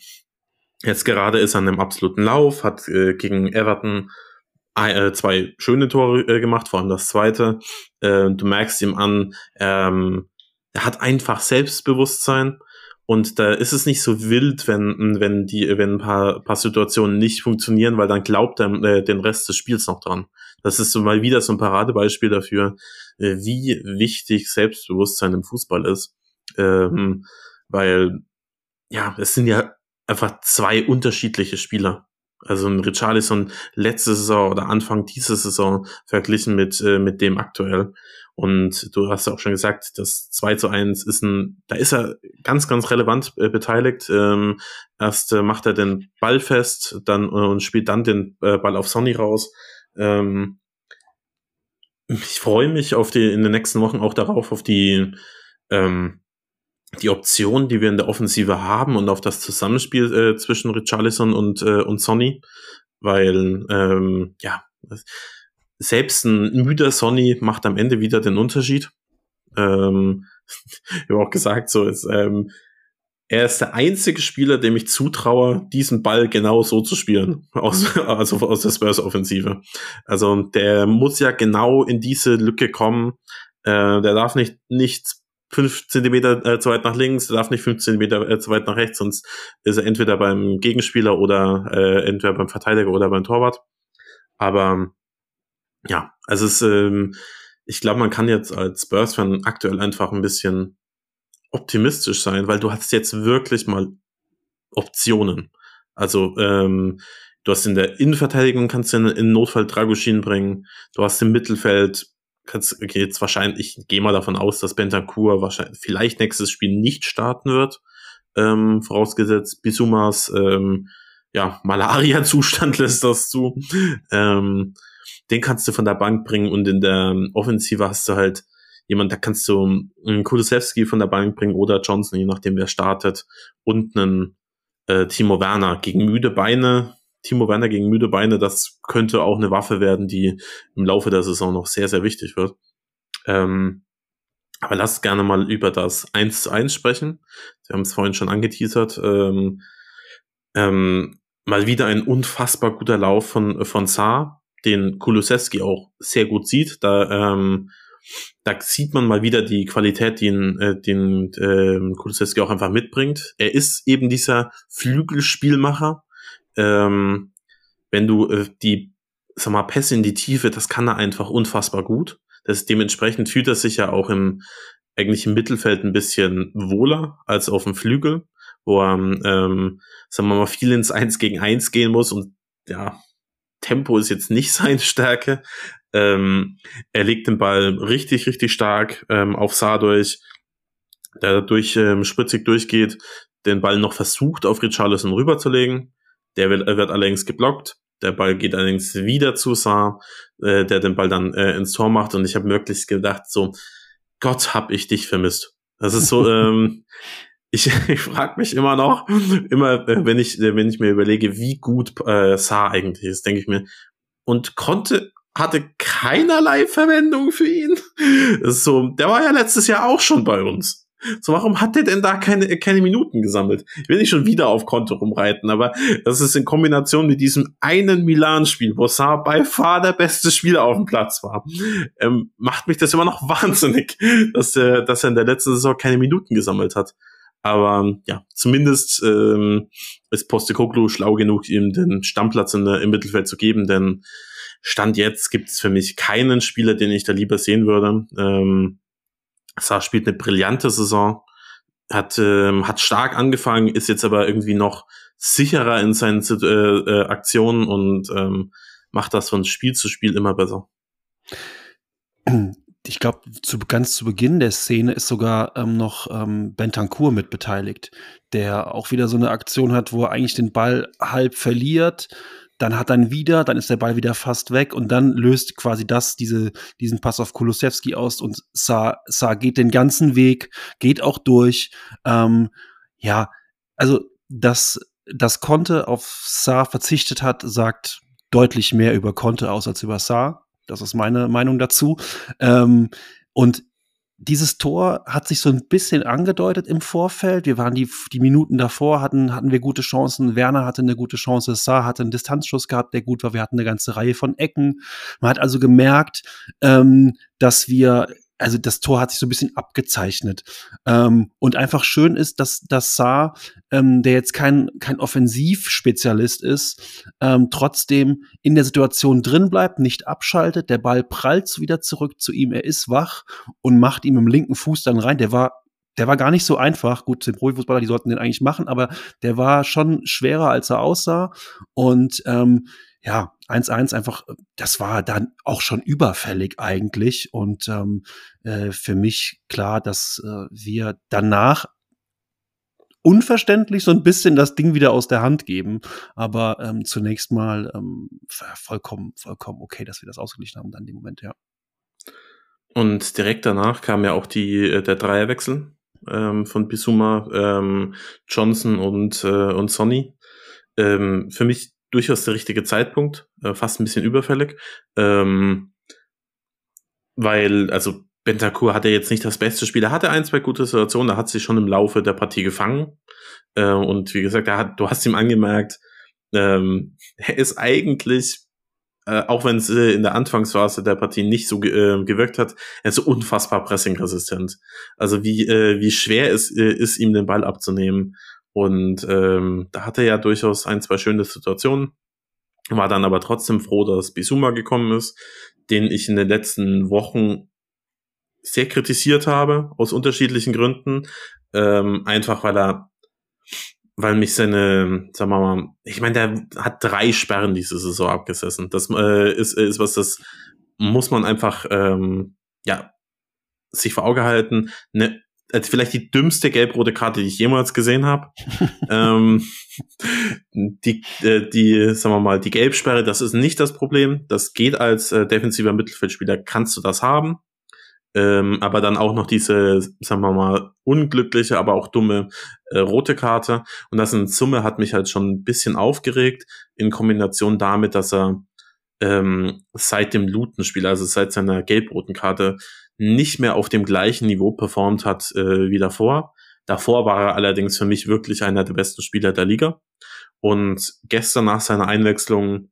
Jetzt gerade ist er an einem absoluten Lauf, hat äh, gegen Everton äh, zwei schöne Tore äh, gemacht, vor allem das zweite. Äh, du merkst ihm an, ähm, er hat einfach Selbstbewusstsein und da ist es nicht so wild, wenn, wenn die, wenn ein paar, paar Situationen nicht funktionieren, weil dann glaubt er äh, den Rest des Spiels noch dran. Das ist so mal wieder so ein Paradebeispiel dafür, äh, wie wichtig Selbstbewusstsein im Fußball ist. Ähm, weil, ja, es sind ja einfach zwei unterschiedliche Spieler. Also ein Richarlison letzte Saison oder Anfang dieser Saison verglichen mit, äh, mit dem aktuell. Und du hast auch schon gesagt, das 2 zu 1 ist ein, da ist er ganz, ganz relevant äh, beteiligt. Ähm, erst äh, macht er den Ball fest, dann äh, und spielt dann den äh, Ball auf Sonny raus. Ähm, ich freue mich auf die in den nächsten Wochen auch darauf, auf die, ähm, die Option, die wir in der Offensive haben und auf das Zusammenspiel äh, zwischen Richarlison und, äh, und Sonny. Weil, ähm, ja, selbst ein müder Sonny macht am Ende wieder den Unterschied. Ähm, ich habe auch gesagt, so ist, ähm, er ist der einzige Spieler, dem ich zutraue, diesen Ball genau so zu spielen, aus, also aus der Spurs-Offensive. Also der muss ja genau in diese Lücke kommen. Äh, der darf nicht, nicht fünf Zentimeter äh, zu weit nach links, darf nicht fünf Zentimeter äh, zu weit nach rechts, sonst ist er entweder beim Gegenspieler oder äh, entweder beim Verteidiger oder beim Torwart. Aber ja, also es, ähm, ich glaube, man kann jetzt als Spurs-Fan aktuell einfach ein bisschen optimistisch sein, weil du hast jetzt wirklich mal Optionen. Also ähm, du hast in der Innenverteidigung kannst du in, in Notfall Dragoshin bringen. Du hast im Mittelfeld kannst okay, jetzt wahrscheinlich, ich gehe mal davon aus, dass Bentancur wahrscheinlich vielleicht nächstes Spiel nicht starten wird, ähm, vorausgesetzt Bisumas ähm, ja Malaria-Zustand lässt das zu. Ähm, den kannst du von der Bank bringen und in der Offensive hast du halt jemand, da kannst du einen Kulusewski von der Bank bringen oder Johnson, je nachdem wer startet und einen äh, Timo Werner gegen müde Beine. Timo Werner gegen müde Beine, das könnte auch eine Waffe werden, die im Laufe der Saison noch sehr, sehr wichtig wird. Ähm, Aber lasst gerne mal über das 1 zu 1 sprechen. Sie haben es vorhin schon angeteasert. Ähm, ähm, mal wieder ein unfassbar guter Lauf von, von Saar, den Kulusewski auch sehr gut sieht. Da, ähm, da sieht man mal wieder die Qualität, den, äh, den äh, Kulusewski auch einfach mitbringt. Er ist eben dieser Flügelspielmacher. Ähm, wenn du äh, die, sag mal, Pässe in die Tiefe, das kann er einfach unfassbar gut. Das dementsprechend fühlt er sich ja auch im eigentlich im Mittelfeld ein bisschen wohler als auf dem Flügel, wo er, ähm, sagen wir mal, viel ins Eins gegen Eins gehen muss und ja, Tempo ist jetzt nicht seine Stärke. Ähm, er legt den Ball richtig, richtig stark ähm, auf durch, der durch ähm, spritzig durchgeht, den Ball noch versucht, auf Richarlison rüberzulegen. Der wird, wird allerdings geblockt. Der Ball geht allerdings wieder zu Saar, äh, der den Ball dann äh, ins Tor macht. Und ich habe wirklich gedacht, so, Gott, hab ich dich vermisst. Das ist so, ähm, ich, ich frage mich immer noch, immer äh, wenn ich, wenn ich mir überlege, wie gut äh, Saar eigentlich ist, denke ich mir, und konnte, hatte keinerlei Verwendung für ihn. Das ist so, der war ja letztes Jahr auch schon bei uns. So, warum hat der denn da keine, keine Minuten gesammelt? Ich will nicht schon wieder auf Konto rumreiten, aber das ist in Kombination mit diesem einen Milan-Spiel, wo Saar bei far der beste Spieler auf dem Platz war, ähm, macht mich das immer noch wahnsinnig, dass, er, dass er in der letzten Saison keine Minuten gesammelt hat. Aber ja, zumindest ähm, ist Postecoglou schlau genug, ihm den Stammplatz in im Mittelfeld zu geben, denn Stand jetzt gibt es für mich keinen Spieler, den ich da lieber sehen würde. Ähm, Saar spielt eine brillante Saison, hat, ähm, hat stark angefangen, ist jetzt aber irgendwie noch sicherer in seinen äh, äh, Aktionen und ähm, macht das von Spiel zu Spiel immer besser. Ich glaube, zu, ganz zu Beginn der Szene ist sogar ähm, noch ähm, Bentancur mit beteiligt, der auch wieder so eine Aktion hat, wo er eigentlich den Ball halb verliert, dann hat dann wieder, dann ist der Ball wieder fast weg und dann löst quasi das diese, diesen Pass auf Kulusewski aus und Sa, Sa geht den ganzen Weg, geht auch durch. Ähm, ja, also dass das Conte auf Sa verzichtet hat, sagt deutlich mehr über Conte aus als über Sa. Das ist meine Meinung dazu. Ähm, und dieses Tor hat sich so ein bisschen angedeutet im Vorfeld. Wir waren die, die Minuten davor, hatten, hatten wir gute Chancen. Werner hatte eine gute Chance. Saar hatte einen Distanzschuss gehabt, der gut war. Wir hatten eine ganze Reihe von Ecken. Man hat also gemerkt, ähm, dass wir also das Tor hat sich so ein bisschen abgezeichnet. Ähm, und einfach schön ist, dass, dass Saar, ähm, der jetzt kein, kein Offensivspezialist ist, ähm, trotzdem in der Situation drin bleibt, nicht abschaltet. Der Ball prallt wieder zurück zu ihm. Er ist wach und macht ihm im linken Fuß dann rein. Der war der war gar nicht so einfach. Gut, den Profifußballer, die sollten den eigentlich machen, aber der war schon schwerer, als er aussah. Und ähm, ja, 1-1 einfach, das war dann auch schon überfällig eigentlich. Und ähm, äh, für mich klar, dass äh, wir danach unverständlich so ein bisschen das Ding wieder aus der Hand geben. Aber ähm, zunächst mal ähm, vollkommen, vollkommen okay, dass wir das ausgeglichen haben dann im Moment, ja. Und direkt danach kam ja auch die, äh, der Dreierwechsel ähm, von Bisuma, ähm, Johnson und, äh, und Sonny. Ähm, für mich durchaus der richtige Zeitpunkt, äh, fast ein bisschen überfällig. Ähm, weil, also Bentancur hatte jetzt nicht das beste Spiel. Er hatte ein, zwei gute Situationen, da hat sich schon im Laufe der Partie gefangen. Äh, und wie gesagt, er hat, du hast ihm angemerkt, ähm, er ist eigentlich, äh, auch wenn es äh, in der Anfangsphase der Partie nicht so ge äh, gewirkt hat, er ist so unfassbar pressingresistent. Also wie, äh, wie schwer es äh, ist, ihm den Ball abzunehmen. Und ähm, da hatte er ja durchaus ein, zwei schöne Situationen, war dann aber trotzdem froh, dass Bisuma gekommen ist, den ich in den letzten Wochen sehr kritisiert habe, aus unterschiedlichen Gründen. Ähm, einfach weil er, weil mich seine, sagen wir mal, ich meine, der hat drei Sperren diese Saison abgesessen. Das äh, ist, ist was, das muss man einfach, ähm, ja, sich vor Auge halten. Eine als vielleicht die dümmste gelb-rote Karte, die ich jemals gesehen habe. ähm, die, äh, die, sagen wir mal, die Gelbsperre, das ist nicht das Problem. Das geht als äh, defensiver Mittelfeldspieler, kannst du das haben. Ähm, aber dann auch noch diese, sagen wir mal, unglückliche, aber auch dumme äh, rote Karte. Und das in Summe hat mich halt schon ein bisschen aufgeregt, in Kombination damit, dass er ähm, seit dem Luton-Spiel, also seit seiner gelb-roten Karte, nicht mehr auf dem gleichen Niveau performt hat äh, wie davor. Davor war er allerdings für mich wirklich einer der besten Spieler der Liga. Und gestern nach seiner Einwechslung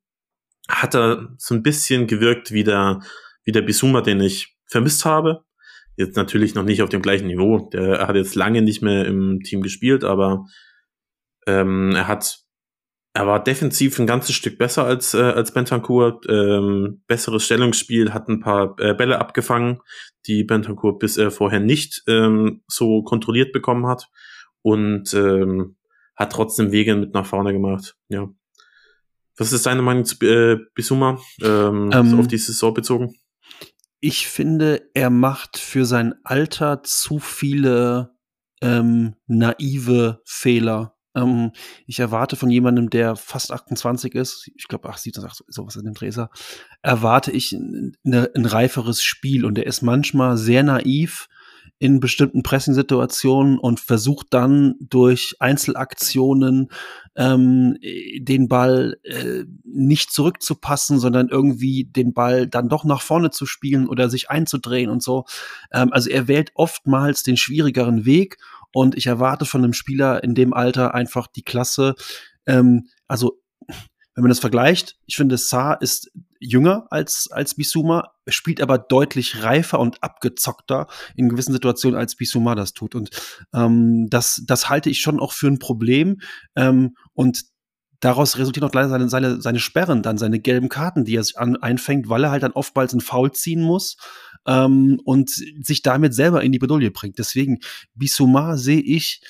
hat er so ein bisschen gewirkt wie der, wie der Bisuma, den ich vermisst habe. Jetzt natürlich noch nicht auf dem gleichen Niveau. Der hat jetzt lange nicht mehr im Team gespielt, aber ähm, er hat er war defensiv ein ganzes Stück besser als, äh, als Bentancur. Ähm, besseres Stellungsspiel, hat ein paar äh, Bälle abgefangen, die Bentancur bis äh, vorher nicht ähm, so kontrolliert bekommen hat. Und ähm, hat trotzdem Wege mit nach vorne gemacht. Ja. Was ist deine Meinung zu äh, Bisuma ähm, ähm, auf die Saison bezogen? Ich finde, er macht für sein Alter zu viele ähm, naive Fehler. Ähm, ich erwarte von jemandem, der fast 28 ist, ich glaube 27, sowas in dem Dresser, erwarte ich ne, ein reiferes Spiel und er ist manchmal sehr naiv in bestimmten Pressing-Situationen und versucht dann durch Einzelaktionen ähm, den Ball äh, nicht zurückzupassen, sondern irgendwie den Ball dann doch nach vorne zu spielen oder sich einzudrehen und so. Ähm, also er wählt oftmals den schwierigeren Weg und ich erwarte von einem Spieler in dem Alter einfach die Klasse. Ähm, also, wenn man das vergleicht, ich finde, Saar ist jünger als, als Bisuma, spielt aber deutlich reifer und abgezockter in gewissen Situationen, als Bisuma das tut. Und ähm, das, das halte ich schon auch für ein Problem. Ähm, und daraus resultieren auch leider seine, seine, seine Sperren, dann seine gelben Karten, die er sich an, einfängt, weil er halt dann oftmals einen Foul ziehen muss ähm, und sich damit selber in die Bedulie bringt. Deswegen, Bissouma sehe ich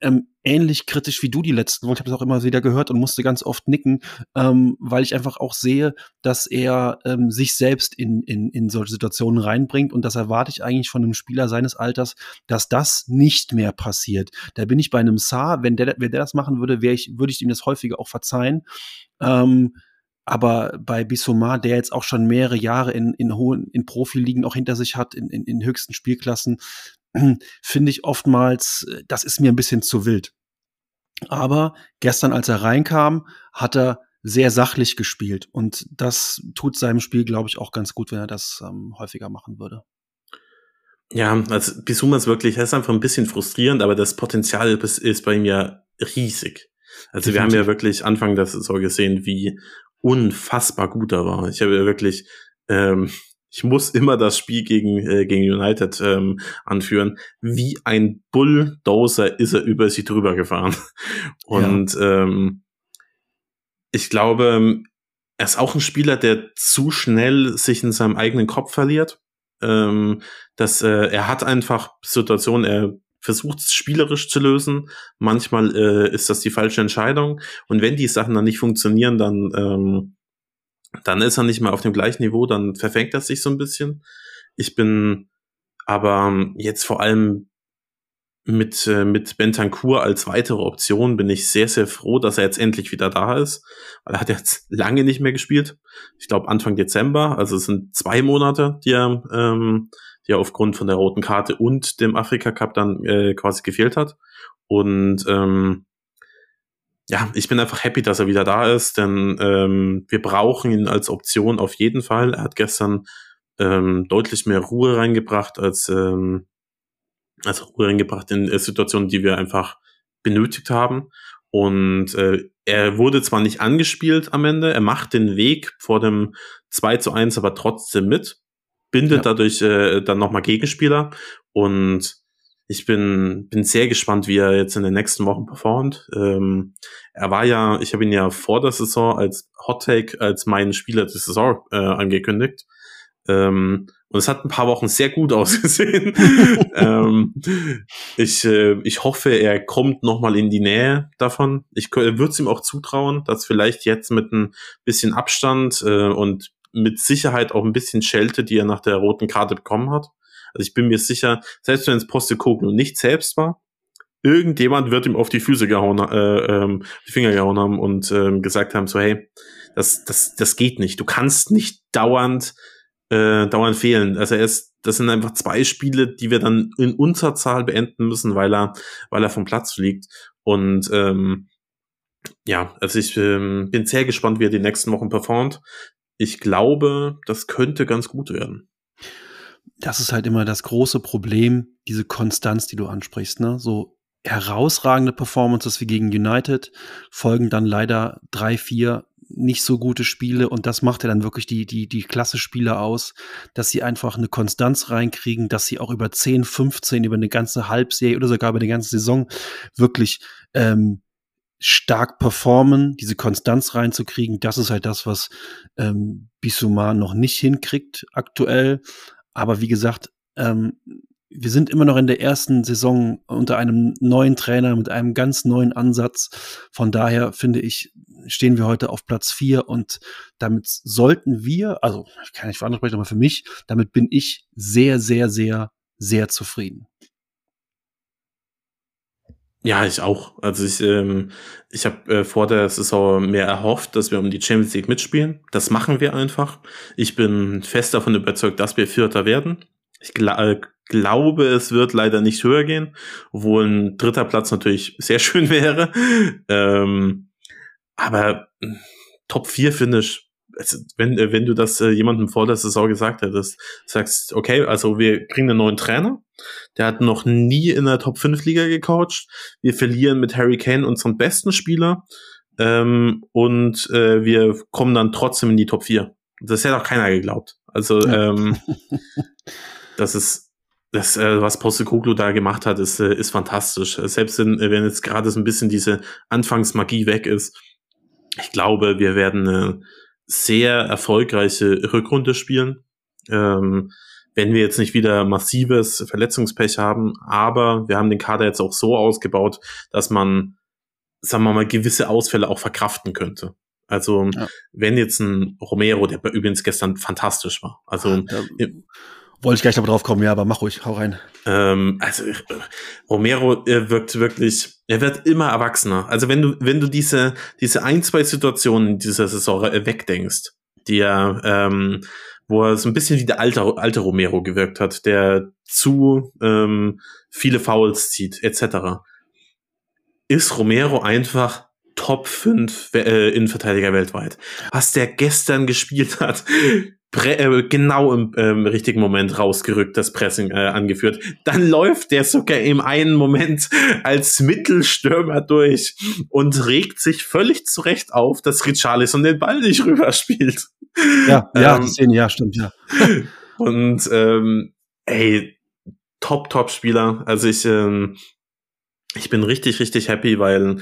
ähm, ähnlich kritisch wie du die letzten Wochen. Ich habe das auch immer wieder gehört und musste ganz oft nicken, ähm, weil ich einfach auch sehe, dass er ähm, sich selbst in, in, in solche Situationen reinbringt und das erwarte ich eigentlich von einem Spieler seines Alters, dass das nicht mehr passiert. Da bin ich bei einem Saar, wenn der, wenn der das machen würde, ich, würde ich ihm das häufiger auch verzeihen. Ähm, aber bei Bissouma, der jetzt auch schon mehrere Jahre in, in hohen, in Profiligen auch hinter sich hat, in, in, in höchsten Spielklassen, finde ich oftmals, äh, das ist mir ein bisschen zu wild. Aber gestern, als er reinkam, hat er sehr sachlich gespielt. Und das tut seinem Spiel, glaube ich, auch ganz gut, wenn er das ähm, häufiger machen würde. Ja, also Bisuma ist wirklich, er ist einfach ein bisschen frustrierend, aber das Potenzial ist bei ihm ja riesig. Also Definitiv. wir haben ja wirklich Anfang der Saison gesehen, wie unfassbar gut er war. Ich habe ja wirklich, ähm, ich muss immer das Spiel gegen, äh, gegen United ähm, anführen. Wie ein Bulldozer ist er über sie drüber gefahren. Und ja. ähm, ich glaube, er ist auch ein Spieler, der zu schnell sich in seinem eigenen Kopf verliert. Ähm, dass äh, er hat einfach Situationen, er versucht es spielerisch zu lösen. Manchmal äh, ist das die falsche Entscheidung. Und wenn die Sachen dann nicht funktionieren, dann, ähm, dann ist er nicht mehr auf dem gleichen Niveau, dann verfängt er sich so ein bisschen. Ich bin aber jetzt vor allem mit, äh, mit Bentancur als weitere Option bin ich sehr, sehr froh, dass er jetzt endlich wieder da ist, weil er hat jetzt lange nicht mehr gespielt. Ich glaube Anfang Dezember, also es sind zwei Monate, die er ähm, die aufgrund von der roten Karte und dem Afrika Cup dann äh, quasi gefehlt hat. Und ähm, ja, ich bin einfach happy, dass er wieder da ist, denn ähm, wir brauchen ihn als Option auf jeden Fall. Er hat gestern ähm, deutlich mehr Ruhe reingebracht als ähm, also Ruhe reingebracht in äh, Situationen, die wir einfach benötigt haben. Und äh, er wurde zwar nicht angespielt am Ende, er macht den Weg vor dem 2 zu 1 aber trotzdem mit bindet ja. dadurch äh, dann nochmal Gegenspieler und ich bin, bin sehr gespannt, wie er jetzt in den nächsten Wochen performt. Ähm, er war ja, ich habe ihn ja vor der Saison als Hot Take, als meinen Spieler der Saison äh, angekündigt. Ähm, und es hat ein paar Wochen sehr gut ausgesehen. ähm, ich, äh, ich hoffe, er kommt nochmal in die Nähe davon. Ich würde es ihm auch zutrauen, dass vielleicht jetzt mit ein bisschen Abstand äh, und mit Sicherheit auch ein bisschen Schelte, die er nach der roten Karte bekommen hat. Also ich bin mir sicher, selbst wenn es Postekoglu nicht selbst war, irgendjemand wird ihm auf die Füße gehauen, äh, ähm, die Finger gehauen haben und ähm, gesagt haben, so hey, das, das, das geht nicht. Du kannst nicht dauernd, äh, dauernd fehlen. Also er ist, das sind einfach zwei Spiele, die wir dann in Unterzahl beenden müssen, weil er, weil er vom Platz fliegt. Und ähm, ja, also ich ähm, bin sehr gespannt, wie er die nächsten Wochen performt ich glaube, das könnte ganz gut werden. Das ist halt immer das große Problem, diese Konstanz, die du ansprichst, ne? So herausragende Performances wie gegen United folgen dann leider drei, vier nicht so gute Spiele und das macht ja dann wirklich die, die, die Klasse-Spieler aus, dass sie einfach eine Konstanz reinkriegen, dass sie auch über 10, 15, über eine ganze Halbserie oder sogar über eine ganze Saison wirklich ähm, stark performen, diese Konstanz reinzukriegen, das ist halt das, was ähm, Bissouma noch nicht hinkriegt aktuell. Aber wie gesagt, ähm, wir sind immer noch in der ersten Saison unter einem neuen Trainer mit einem ganz neuen Ansatz. Von daher finde ich, stehen wir heute auf Platz vier und damit sollten wir, also ich kann nicht für andere sprechen, aber für mich, damit bin ich sehr, sehr, sehr, sehr zufrieden. Ja, ich auch. Also ich, ähm, ich habe äh, vor der Saison mehr erhofft, dass wir um die Champions League mitspielen. Das machen wir einfach. Ich bin fest davon überzeugt, dass wir Vierter werden. Ich gl äh, glaube, es wird leider nicht höher gehen, obwohl ein dritter Platz natürlich sehr schön wäre. Ähm, aber hm, Top 4 Finish also wenn, äh, wenn du das äh, jemandem vor der Saison gesagt hättest, sagst, okay, also wir kriegen einen neuen Trainer, der hat noch nie in der Top 5 Liga gecoacht, wir verlieren mit Harry Kane unseren besten Spieler ähm, und äh, wir kommen dann trotzdem in die Top 4. Das hätte auch keiner geglaubt. Also ja. ähm, das ist das, äh, was Postecoglou da gemacht hat, ist, äh, ist fantastisch. Selbst in, wenn jetzt gerade so ein bisschen diese Anfangsmagie weg ist, ich glaube, wir werden äh, sehr erfolgreiche Rückrunde spielen. Ähm, wenn wir jetzt nicht wieder massives Verletzungspech haben, aber wir haben den Kader jetzt auch so ausgebaut, dass man, sagen wir mal, gewisse Ausfälle auch verkraften könnte. Also, ja. wenn jetzt ein Romero, der übrigens gestern fantastisch war, also ja, wollte ich gleich noch drauf kommen, ja, aber mach ruhig, hau rein. Ähm, also Romero er wirkt wirklich, er wird immer erwachsener. Also wenn du, wenn du diese, diese ein, zwei Situationen in dieser Saison wegdenkst, die er, ähm, wo er so ein bisschen wie der alte, alte Romero gewirkt hat, der zu ähm, viele Fouls zieht, etc., ist Romero einfach Top 5 äh, Innenverteidiger weltweit. Was der gestern gespielt hat, äh, genau im ähm, richtigen Moment rausgerückt, das Pressing äh, angeführt. Dann läuft der sogar im einen Moment als Mittelstürmer durch und regt sich völlig zurecht auf, dass Richarlison den Ball nicht rüberspielt. Ja, ja, ähm, die Szene, ja, stimmt, ja. und ähm, ey, top, top Spieler. Also ich, ähm, ich bin richtig, richtig happy, weil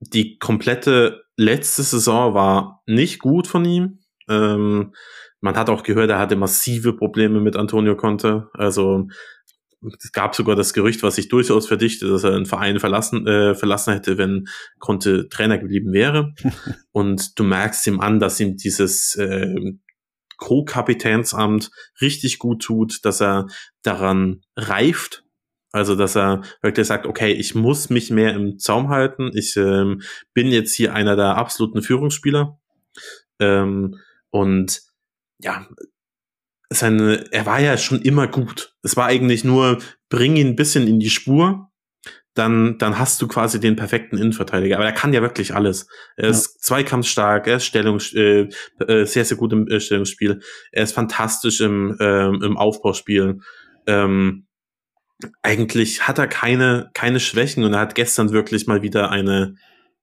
die komplette letzte Saison war nicht gut von ihm. Ähm, man hat auch gehört, er hatte massive Probleme mit Antonio Conte. Also es gab sogar das Gerücht, was sich durchaus verdichtet, dass er den Verein verlassen, äh, verlassen hätte, wenn Conte Trainer geblieben wäre. Und du merkst ihm an, dass ihm dieses äh, Co-Kapitänsamt richtig gut tut, dass er daran reift. Also, dass er wirklich sagt, okay, ich muss mich mehr im Zaum halten. Ich ähm, bin jetzt hier einer der absoluten Führungsspieler. Ähm, und ja, seine, er war ja schon immer gut. Es war eigentlich nur, bring ihn ein bisschen in die Spur, dann, dann hast du quasi den perfekten Innenverteidiger. Aber er kann ja wirklich alles. Er ist ja. zweikampfstark, er ist Stellung, äh, äh, sehr, sehr gut im äh, Stellungsspiel. Er ist fantastisch im, äh, im Aufbauspiel. Ähm, eigentlich hat er keine, keine Schwächen und er hat gestern wirklich mal wieder eine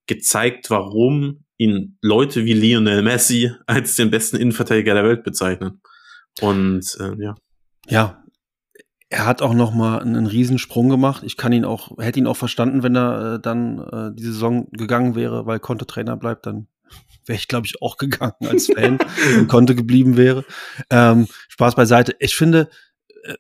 gezeigt, warum ihn Leute wie Lionel Messi als den besten Innenverteidiger der Welt bezeichnen. Und äh, ja. Ja, er hat auch noch mal einen Riesensprung gemacht. Ich kann ihn auch, hätte ihn auch verstanden, wenn er äh, dann äh, die Saison gegangen wäre, weil Konto Trainer bleibt, dann wäre ich, glaube ich, auch gegangen als Fan und Konto geblieben wäre. Ähm, Spaß beiseite. Ich finde, äh,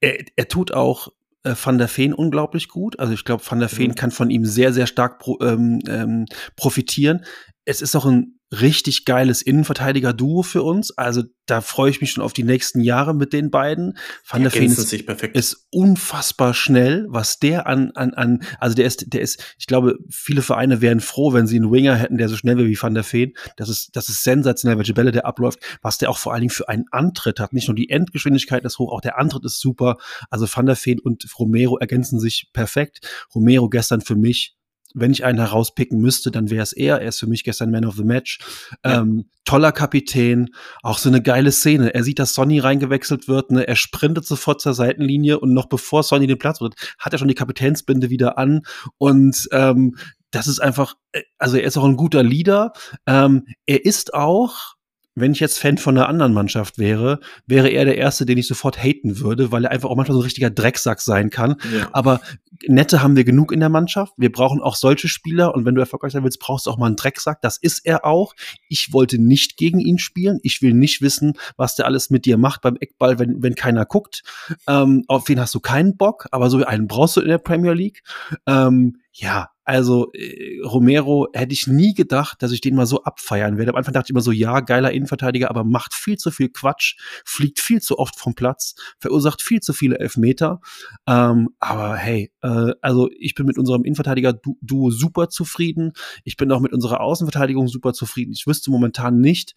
er, er tut auch äh, Van der Feen unglaublich gut. Also ich glaube, Van der Feen mhm. kann von ihm sehr, sehr stark pro, ähm, ähm, profitieren. Es ist auch ein richtig geiles Innenverteidiger-Duo für uns. Also da freue ich mich schon auf die nächsten Jahre mit den beiden. Van der Feen ist, ist, unfassbar schnell, was der an, an, an, also der ist, der ist, ich glaube, viele Vereine wären froh, wenn sie einen Winger hätten, der so schnell wäre wie Van der Feen. Das ist, das ist sensationell, welche Bälle der abläuft, was der auch vor allen Dingen für einen Antritt hat. Nicht nur die Endgeschwindigkeit ist hoch, auch der Antritt ist super. Also Van der Feen und Romero ergänzen sich perfekt. Romero gestern für mich wenn ich einen herauspicken müsste, dann wäre es er. Er ist für mich gestern Man of the Match. Ja. Ähm, toller Kapitän, auch so eine geile Szene. Er sieht, dass Sonny reingewechselt wird, ne? er sprintet sofort zur Seitenlinie und noch bevor Sonny den Platz wird, hat er schon die Kapitänsbinde wieder an und ähm, das ist einfach, äh, also er ist auch ein guter Leader. Ähm, er ist auch, wenn ich jetzt Fan von einer anderen Mannschaft wäre, wäre er der Erste, den ich sofort haten würde, weil er einfach auch manchmal so ein richtiger Drecksack sein kann. Ja. Aber Nette haben wir genug in der Mannschaft. Wir brauchen auch solche Spieler. Und wenn du erfolgreich sein willst, brauchst du auch mal einen Drecksack. Das ist er auch. Ich wollte nicht gegen ihn spielen. Ich will nicht wissen, was der alles mit dir macht beim Eckball, wenn, wenn keiner guckt. Ähm, auf wen hast du keinen Bock? Aber so einen brauchst du in der Premier League. Ähm, ja, also äh, Romero hätte ich nie gedacht, dass ich den mal so abfeiern werde. Am Anfang dachte ich immer so, ja, geiler Innenverteidiger, aber macht viel zu viel Quatsch, fliegt viel zu oft vom Platz, verursacht viel zu viele Elfmeter. Ähm, aber hey, äh, also ich bin mit unserem Innenverteidiger-Duo super zufrieden. Ich bin auch mit unserer Außenverteidigung super zufrieden. Ich wüsste momentan nicht,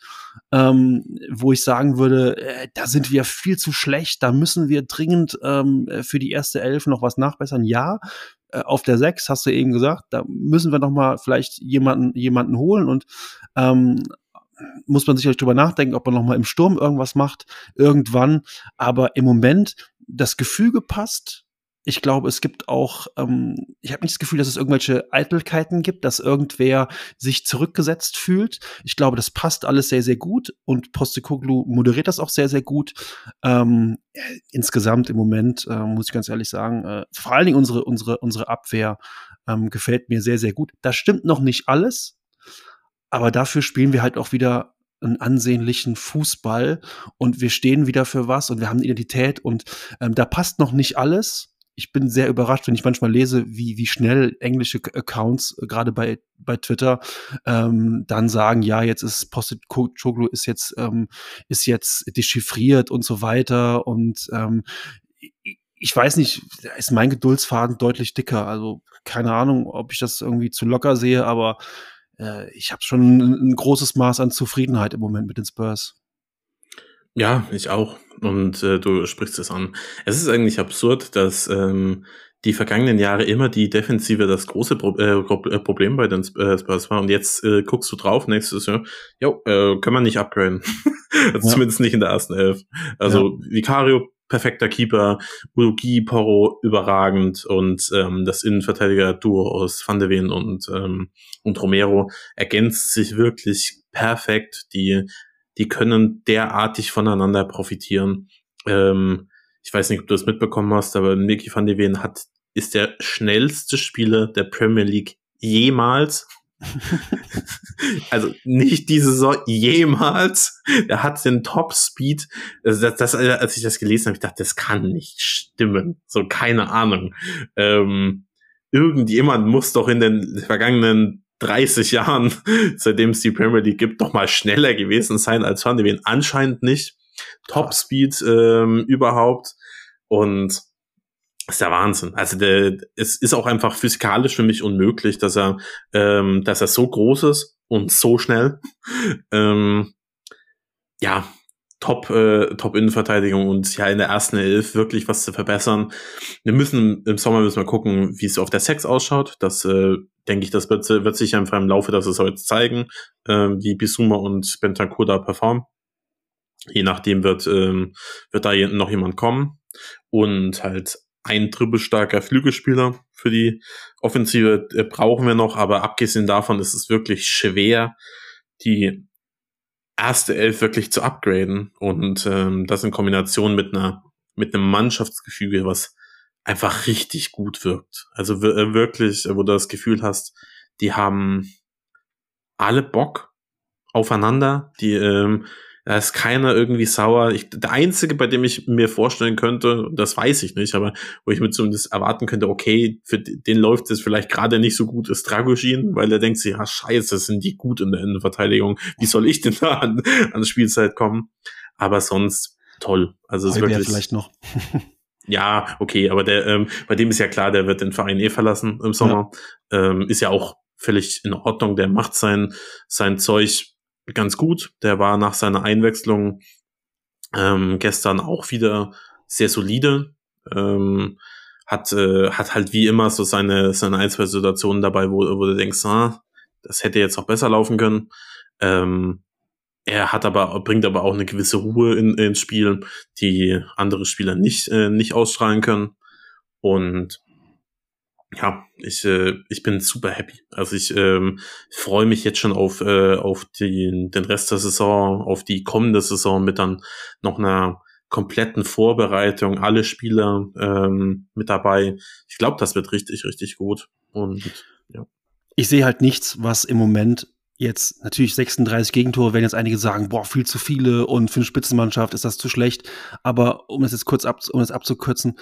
ähm, wo ich sagen würde, äh, da sind wir viel zu schlecht, da müssen wir dringend ähm, für die erste Elf noch was nachbessern. Ja, auf der 6, hast du eben gesagt, da müssen wir noch mal vielleicht jemanden, jemanden holen und ähm, muss man sicherlich drüber nachdenken, ob man noch mal im Sturm irgendwas macht, irgendwann. Aber im Moment das Gefüge passt, ich glaube, es gibt auch, ähm, ich habe nicht das Gefühl, dass es irgendwelche Eitelkeiten gibt, dass irgendwer sich zurückgesetzt fühlt. Ich glaube, das passt alles sehr, sehr gut und Postekoglu moderiert das auch sehr, sehr gut. Ähm, insgesamt im Moment, äh, muss ich ganz ehrlich sagen, äh, vor allen Dingen unsere, unsere, unsere Abwehr ähm, gefällt mir sehr, sehr gut. Das stimmt noch nicht alles, aber dafür spielen wir halt auch wieder einen ansehnlichen Fußball und wir stehen wieder für was und wir haben Identität und ähm, da passt noch nicht alles ich bin sehr überrascht, wenn ich manchmal lese, wie, wie schnell englische Accounts, äh, gerade bei, bei Twitter, ähm, dann sagen, ja, jetzt ist Posted Choglu ist jetzt, ähm, ist jetzt dechiffriert und so weiter. Und ähm, ich weiß nicht, ist mein Geduldsfaden deutlich dicker. Also keine Ahnung, ob ich das irgendwie zu locker sehe, aber äh, ich habe schon ein, ein großes Maß an Zufriedenheit im Moment mit den Spurs. Ja, ich auch. Und äh, du sprichst es an. Es ist eigentlich absurd, dass ähm, die vergangenen Jahre immer die Defensive das große Pro äh, äh Problem bei den äh, Spurs war. Und jetzt äh, guckst du drauf, nächstes Jahr, jo, äh, können wir nicht upgraden. also ja. Zumindest nicht in der ersten Elf. Also ja. Vicario, perfekter Keeper, Udogi, Porro, überragend und ähm, das Innenverteidiger-Duo aus Van de Ven und, ähm, und Romero ergänzt sich wirklich perfekt. Die die können derartig voneinander profitieren. Ähm, ich weiß nicht, ob du das mitbekommen hast, aber Mickey van de Ven hat, ist der schnellste Spieler der Premier League jemals. also nicht diese Saison jemals. Er hat den Top Speed. Also das, das, als ich das gelesen habe, ich dachte, das kann nicht stimmen. So keine Ahnung. Ähm, irgendjemand muss doch in den vergangenen 30 Jahren, seitdem es die Premier League gibt, doch mal schneller gewesen sein als Van de Ven. Anscheinend nicht. Top Speed ähm, überhaupt. Und ist der Wahnsinn. Also der, es ist auch einfach physikalisch für mich unmöglich, dass er, ähm, dass er so groß ist und so schnell. ähm, ja, Top, äh, Top Innenverteidigung und ja in der ersten Elf wirklich was zu verbessern. Wir müssen im Sommer müssen wir gucken, wie es auf der Sex ausschaut. Das äh, denke ich, das wird, wird sich einfach im Laufe der Saison zeigen, äh, wie Bisuma und Bentancur da performen. Je nachdem wird, ähm, wird da noch jemand kommen und halt ein dribbelstarker Flügelspieler für die Offensive äh, brauchen wir noch, aber abgesehen davon ist es wirklich schwer, die erste Elf wirklich zu upgraden und ähm, das in Kombination mit einer mit einem Mannschaftsgefüge, was einfach richtig gut wirkt. Also äh, wirklich, wo du das Gefühl hast, die haben alle Bock aufeinander, die ähm, da ist keiner irgendwie sauer. Ich, der einzige, bei dem ich mir vorstellen könnte, das weiß ich nicht, aber wo ich mir zumindest erwarten könnte, okay, für den läuft es vielleicht gerade nicht so gut, ist Dragoshin, weil er denkt sich, ja scheiße, sind die gut in der Innenverteidigung. Wie soll ich denn da an, an Spielzeit kommen? Aber sonst toll. Also es ist wirklich vielleicht noch. ja, okay, aber der, ähm, bei dem ist ja klar, der wird den Verein eh verlassen im Sommer. Ja. Ähm, ist ja auch völlig in Ordnung. Der macht sein sein Zeug ganz gut. Der war nach seiner Einwechslung ähm, gestern auch wieder sehr solide. Ähm, hat, äh, hat halt wie immer so seine, seine ein, zwei Situationen dabei, wo, wo du denkst, ah, das hätte jetzt auch besser laufen können. Ähm, er hat aber, bringt aber auch eine gewisse Ruhe in, ins Spiel, die andere Spieler nicht, äh, nicht ausstrahlen können. Und ja, ich, äh, ich bin super happy. Also ich ähm, freue mich jetzt schon auf, äh, auf die, den Rest der Saison, auf die kommende Saison mit dann noch einer kompletten Vorbereitung, alle Spieler ähm, mit dabei. Ich glaube, das wird richtig, richtig gut. Und ja. Ich sehe halt nichts, was im Moment jetzt natürlich 36 Gegentore, werden jetzt einige sagen, boah, viel zu viele und für eine Spitzenmannschaft ist das zu schlecht. Aber um das jetzt kurz ab, um das abzukürzen,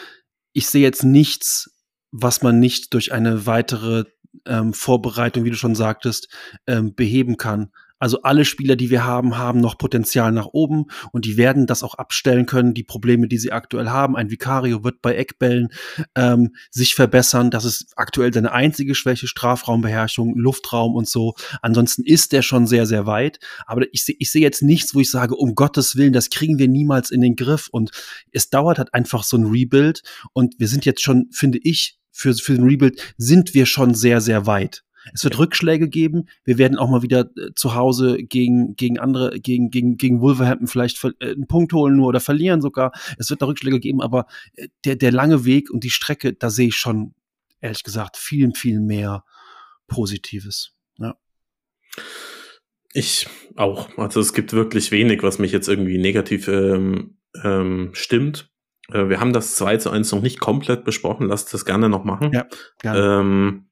ich sehe jetzt nichts, was man nicht durch eine weitere ähm, Vorbereitung, wie du schon sagtest, ähm, beheben kann. Also alle Spieler, die wir haben, haben noch Potenzial nach oben und die werden das auch abstellen können, die Probleme, die sie aktuell haben. Ein Vicario wird bei Eckbällen ähm, sich verbessern. Das ist aktuell seine einzige Schwäche, Strafraumbeherrschung, Luftraum und so. Ansonsten ist der schon sehr, sehr weit. Aber ich sehe ich seh jetzt nichts, wo ich sage, um Gottes Willen, das kriegen wir niemals in den Griff. Und es dauert halt einfach so ein Rebuild. Und wir sind jetzt schon, finde ich, für, für den Rebuild sind wir schon sehr, sehr weit. Es wird Rückschläge geben. Wir werden auch mal wieder äh, zu Hause gegen, gegen andere, gegen, gegen, gegen Wolverhampton vielleicht äh, einen Punkt holen nur oder verlieren sogar. Es wird da Rückschläge geben, aber äh, der, der lange Weg und die Strecke, da sehe ich schon, ehrlich gesagt, viel, viel mehr Positives. Ja. Ich auch. Also es gibt wirklich wenig, was mich jetzt irgendwie negativ ähm, ähm, stimmt. Äh, wir haben das 2 zu 1 noch nicht komplett besprochen. Lasst das gerne noch machen. Ja, gerne. Ähm,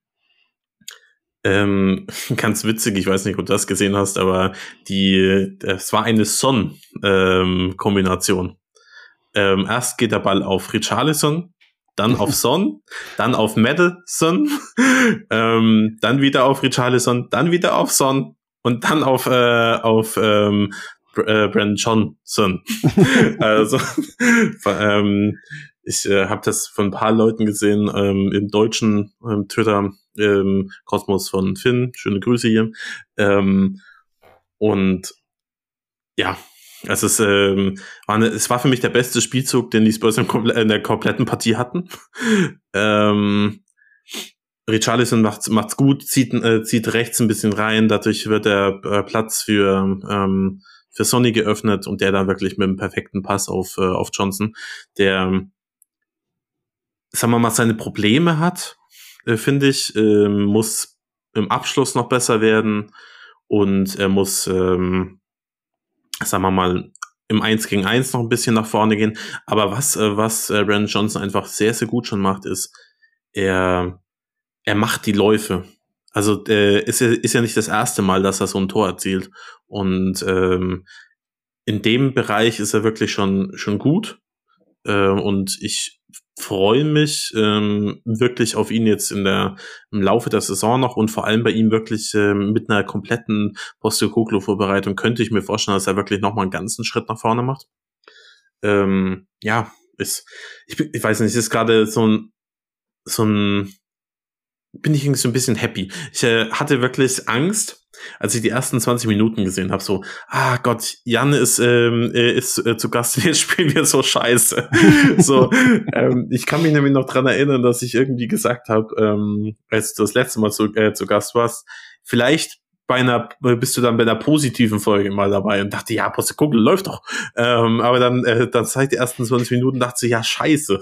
ähm, ganz witzig, ich weiß nicht, ob du das gesehen hast, aber die, es war eine Son-Kombination. Ähm, ähm, erst geht der Ball auf Richarlison, dann auf Son, dann auf Madison, ähm, dann wieder auf Richarlison, dann wieder auf Son und dann auf, äh, auf ähm, äh, Brandon Johnson. also ähm, ich äh, habe das von ein paar Leuten gesehen ähm, im deutschen ähm, Twitter ähm, Kosmos von Finn. Schöne Grüße hier. Ähm, und ja, es ist, ähm, war eine, es war für mich der beste Spielzug, den die Spurs in der kompletten Partie hatten. ähm, Richarlison macht's, macht's gut, zieht, äh, zieht rechts ein bisschen rein, dadurch wird der äh, Platz für, ähm, für Sonny geöffnet und der dann wirklich mit einem perfekten Pass auf, äh, auf Johnson, der, sagen wir mal, seine Probleme hat, äh, finde ich, äh, muss im Abschluss noch besser werden und er muss, ähm, sagen wir mal, im 1 gegen 1 noch ein bisschen nach vorne gehen. Aber was, äh, was äh, Brandon Johnson einfach sehr, sehr gut schon macht, ist, er, er macht die Läufe. Also äh, ist, ja, ist ja nicht das erste Mal, dass er so ein Tor erzielt. Und ähm, in dem Bereich ist er wirklich schon, schon gut. Äh, und ich freue mich ähm, wirklich auf ihn jetzt in der im Laufe der Saison noch und vor allem bei ihm wirklich ähm, mit einer kompletten Postecoglou-Vorbereitung könnte ich mir vorstellen, dass er wirklich noch mal einen ganzen Schritt nach vorne macht. Ähm, ja, ist, ich, ich weiß nicht, ist gerade so ein so ein bin ich irgendwie so ein bisschen happy. Ich äh, hatte wirklich Angst, als ich die ersten 20 Minuten gesehen habe, so, ah Gott, Jan ist, ähm, ist äh, zu Gast, jetzt spielen wir so scheiße. so, ähm, ich kann mich nämlich noch dran erinnern, dass ich irgendwie gesagt habe, ähm, als du das letzte Mal zu, äh, zu Gast warst, vielleicht bei einer, bist du dann bei einer positiven Folge mal dabei und dachte, ja, Postekugel läuft doch. Ähm, aber dann, äh, dann seit die ersten 20 Minuten dachte ich, ja, scheiße.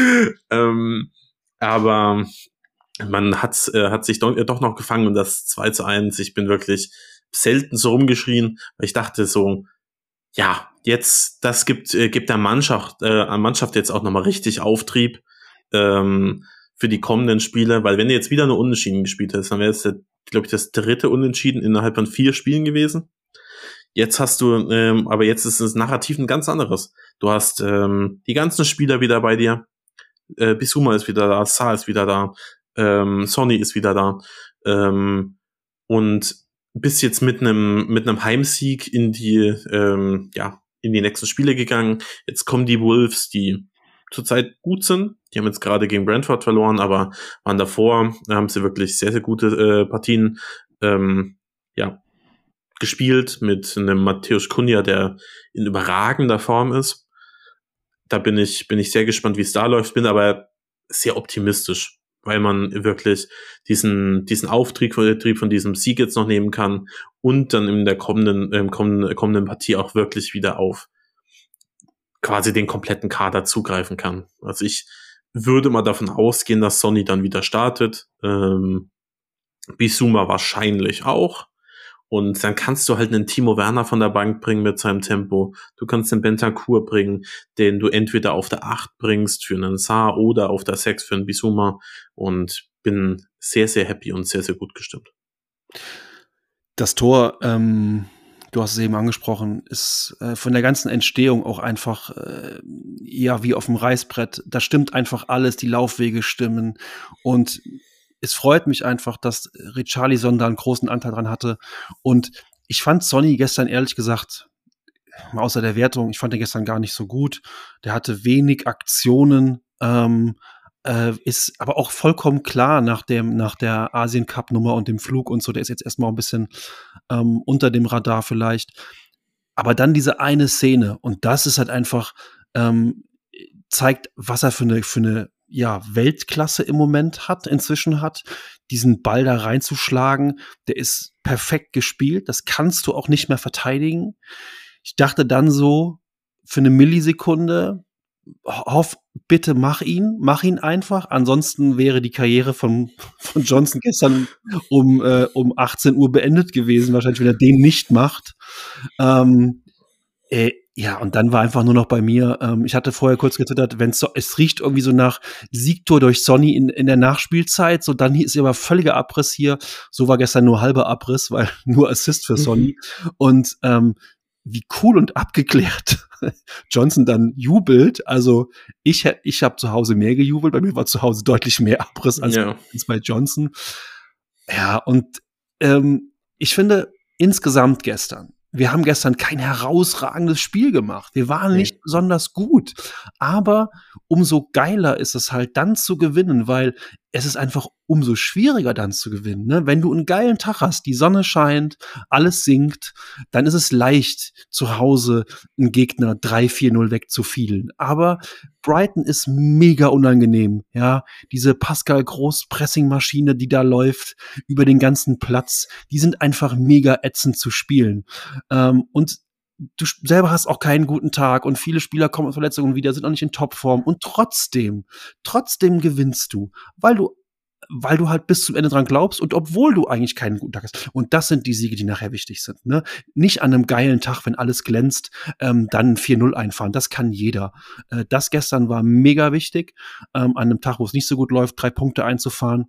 ähm, aber man hat, äh, hat sich doch, äh, doch noch gefangen und das 2 zu 1. Ich bin wirklich selten so rumgeschrien, weil ich dachte so, ja, jetzt, das gibt, äh, gibt der Mannschaft, äh, Mannschaft jetzt auch nochmal richtig Auftrieb ähm, für die kommenden Spiele, weil wenn du jetzt wieder eine Unentschieden gespielt hast, dann wäre es, glaube ich, das dritte Unentschieden innerhalb von vier Spielen gewesen. Jetzt hast du, ähm, aber jetzt ist das Narrativ ein ganz anderes. Du hast ähm, die ganzen Spieler wieder bei dir. Äh, Bisuma ist wieder da, Saar ist wieder da, ähm, Sony ist wieder da. Ähm, und bis jetzt mit einem mit einem Heimsieg in die ähm, ja in die nächsten Spiele gegangen. Jetzt kommen die Wolves, die zurzeit gut sind. Die haben jetzt gerade gegen Brentford verloren, aber waren davor haben sie wirklich sehr sehr gute äh, Partien ähm, ja gespielt mit einem Matthäus Kunja, der in überragender Form ist. Da bin ich bin ich sehr gespannt, wie es da läuft. Bin aber sehr optimistisch, weil man wirklich diesen, diesen Auftrieb von diesem Sieg jetzt noch nehmen kann und dann in der kommenden, äh, kommenden, kommenden Partie auch wirklich wieder auf quasi den kompletten Kader zugreifen kann. Also ich würde mal davon ausgehen, dass Sonny dann wieder startet. Ähm, Bisuma wahrscheinlich auch. Und dann kannst du halt einen Timo Werner von der Bank bringen mit seinem Tempo. Du kannst den Bentancur bringen, den du entweder auf der 8 bringst für einen Saar oder auf der 6 für einen Bisuma. Und bin sehr, sehr happy und sehr, sehr gut gestimmt. Das Tor, ähm, du hast es eben angesprochen, ist äh, von der ganzen Entstehung auch einfach äh, ja wie auf dem Reißbrett. Da stimmt einfach alles, die Laufwege stimmen und es freut mich einfach, dass Richarlison da einen großen Anteil dran hatte. Und ich fand Sonny gestern ehrlich gesagt, außer der Wertung, ich fand den gestern gar nicht so gut. Der hatte wenig Aktionen, ähm, äh, ist aber auch vollkommen klar nach dem, nach der Asien Cup Nummer und dem Flug und so. Der ist jetzt erstmal ein bisschen ähm, unter dem Radar vielleicht. Aber dann diese eine Szene und das ist halt einfach, ähm, zeigt, was er für eine, für eine ja, Weltklasse im Moment hat, inzwischen hat, diesen Ball da reinzuschlagen, der ist perfekt gespielt, das kannst du auch nicht mehr verteidigen. Ich dachte dann so, für eine Millisekunde, hoff, bitte mach ihn, mach ihn einfach. Ansonsten wäre die Karriere von, von Johnson gestern um, äh, um 18 Uhr beendet gewesen, wahrscheinlich, wenn er den nicht macht. Ähm, äh, ja, und dann war einfach nur noch bei mir, ähm, ich hatte vorher kurz getwittert, wenn so, es riecht irgendwie so nach Siegtor durch Sonny in, in der Nachspielzeit, so dann ist aber völliger Abriss hier. So war gestern nur halber Abriss, weil nur Assist für Sonny. Mhm. Und ähm, wie cool und abgeklärt Johnson dann jubelt. Also ich, ich habe zu Hause mehr gejubelt, bei mir war zu Hause deutlich mehr Abriss als, ja. als bei Johnson. Ja, und ähm, ich finde insgesamt gestern wir haben gestern kein herausragendes Spiel gemacht. Wir waren nicht nee. besonders gut. Aber umso geiler ist es halt dann zu gewinnen, weil es ist einfach umso schwieriger dann zu gewinnen. Ne? Wenn du einen geilen Tag hast, die Sonne scheint, alles sinkt, dann ist es leicht, zu Hause einen Gegner 3-4-0 wegzufielen. Aber Brighton ist mega unangenehm. Ja, diese Pascal Groß Pressing-Maschine, die da läuft über den ganzen Platz, die sind einfach mega ätzend zu spielen. Ähm, und du selber hast auch keinen guten Tag und viele Spieler kommen aus Verletzungen wieder, sind auch nicht in Topform und trotzdem, trotzdem gewinnst du, weil du weil du halt bis zum Ende dran glaubst und obwohl du eigentlich keinen guten Tag hast. Und das sind die Siege, die nachher wichtig sind. Ne? Nicht an einem geilen Tag, wenn alles glänzt, ähm, dann 4-0 einfahren. Das kann jeder. Äh, das gestern war mega wichtig, ähm, an einem Tag, wo es nicht so gut läuft, drei Punkte einzufahren.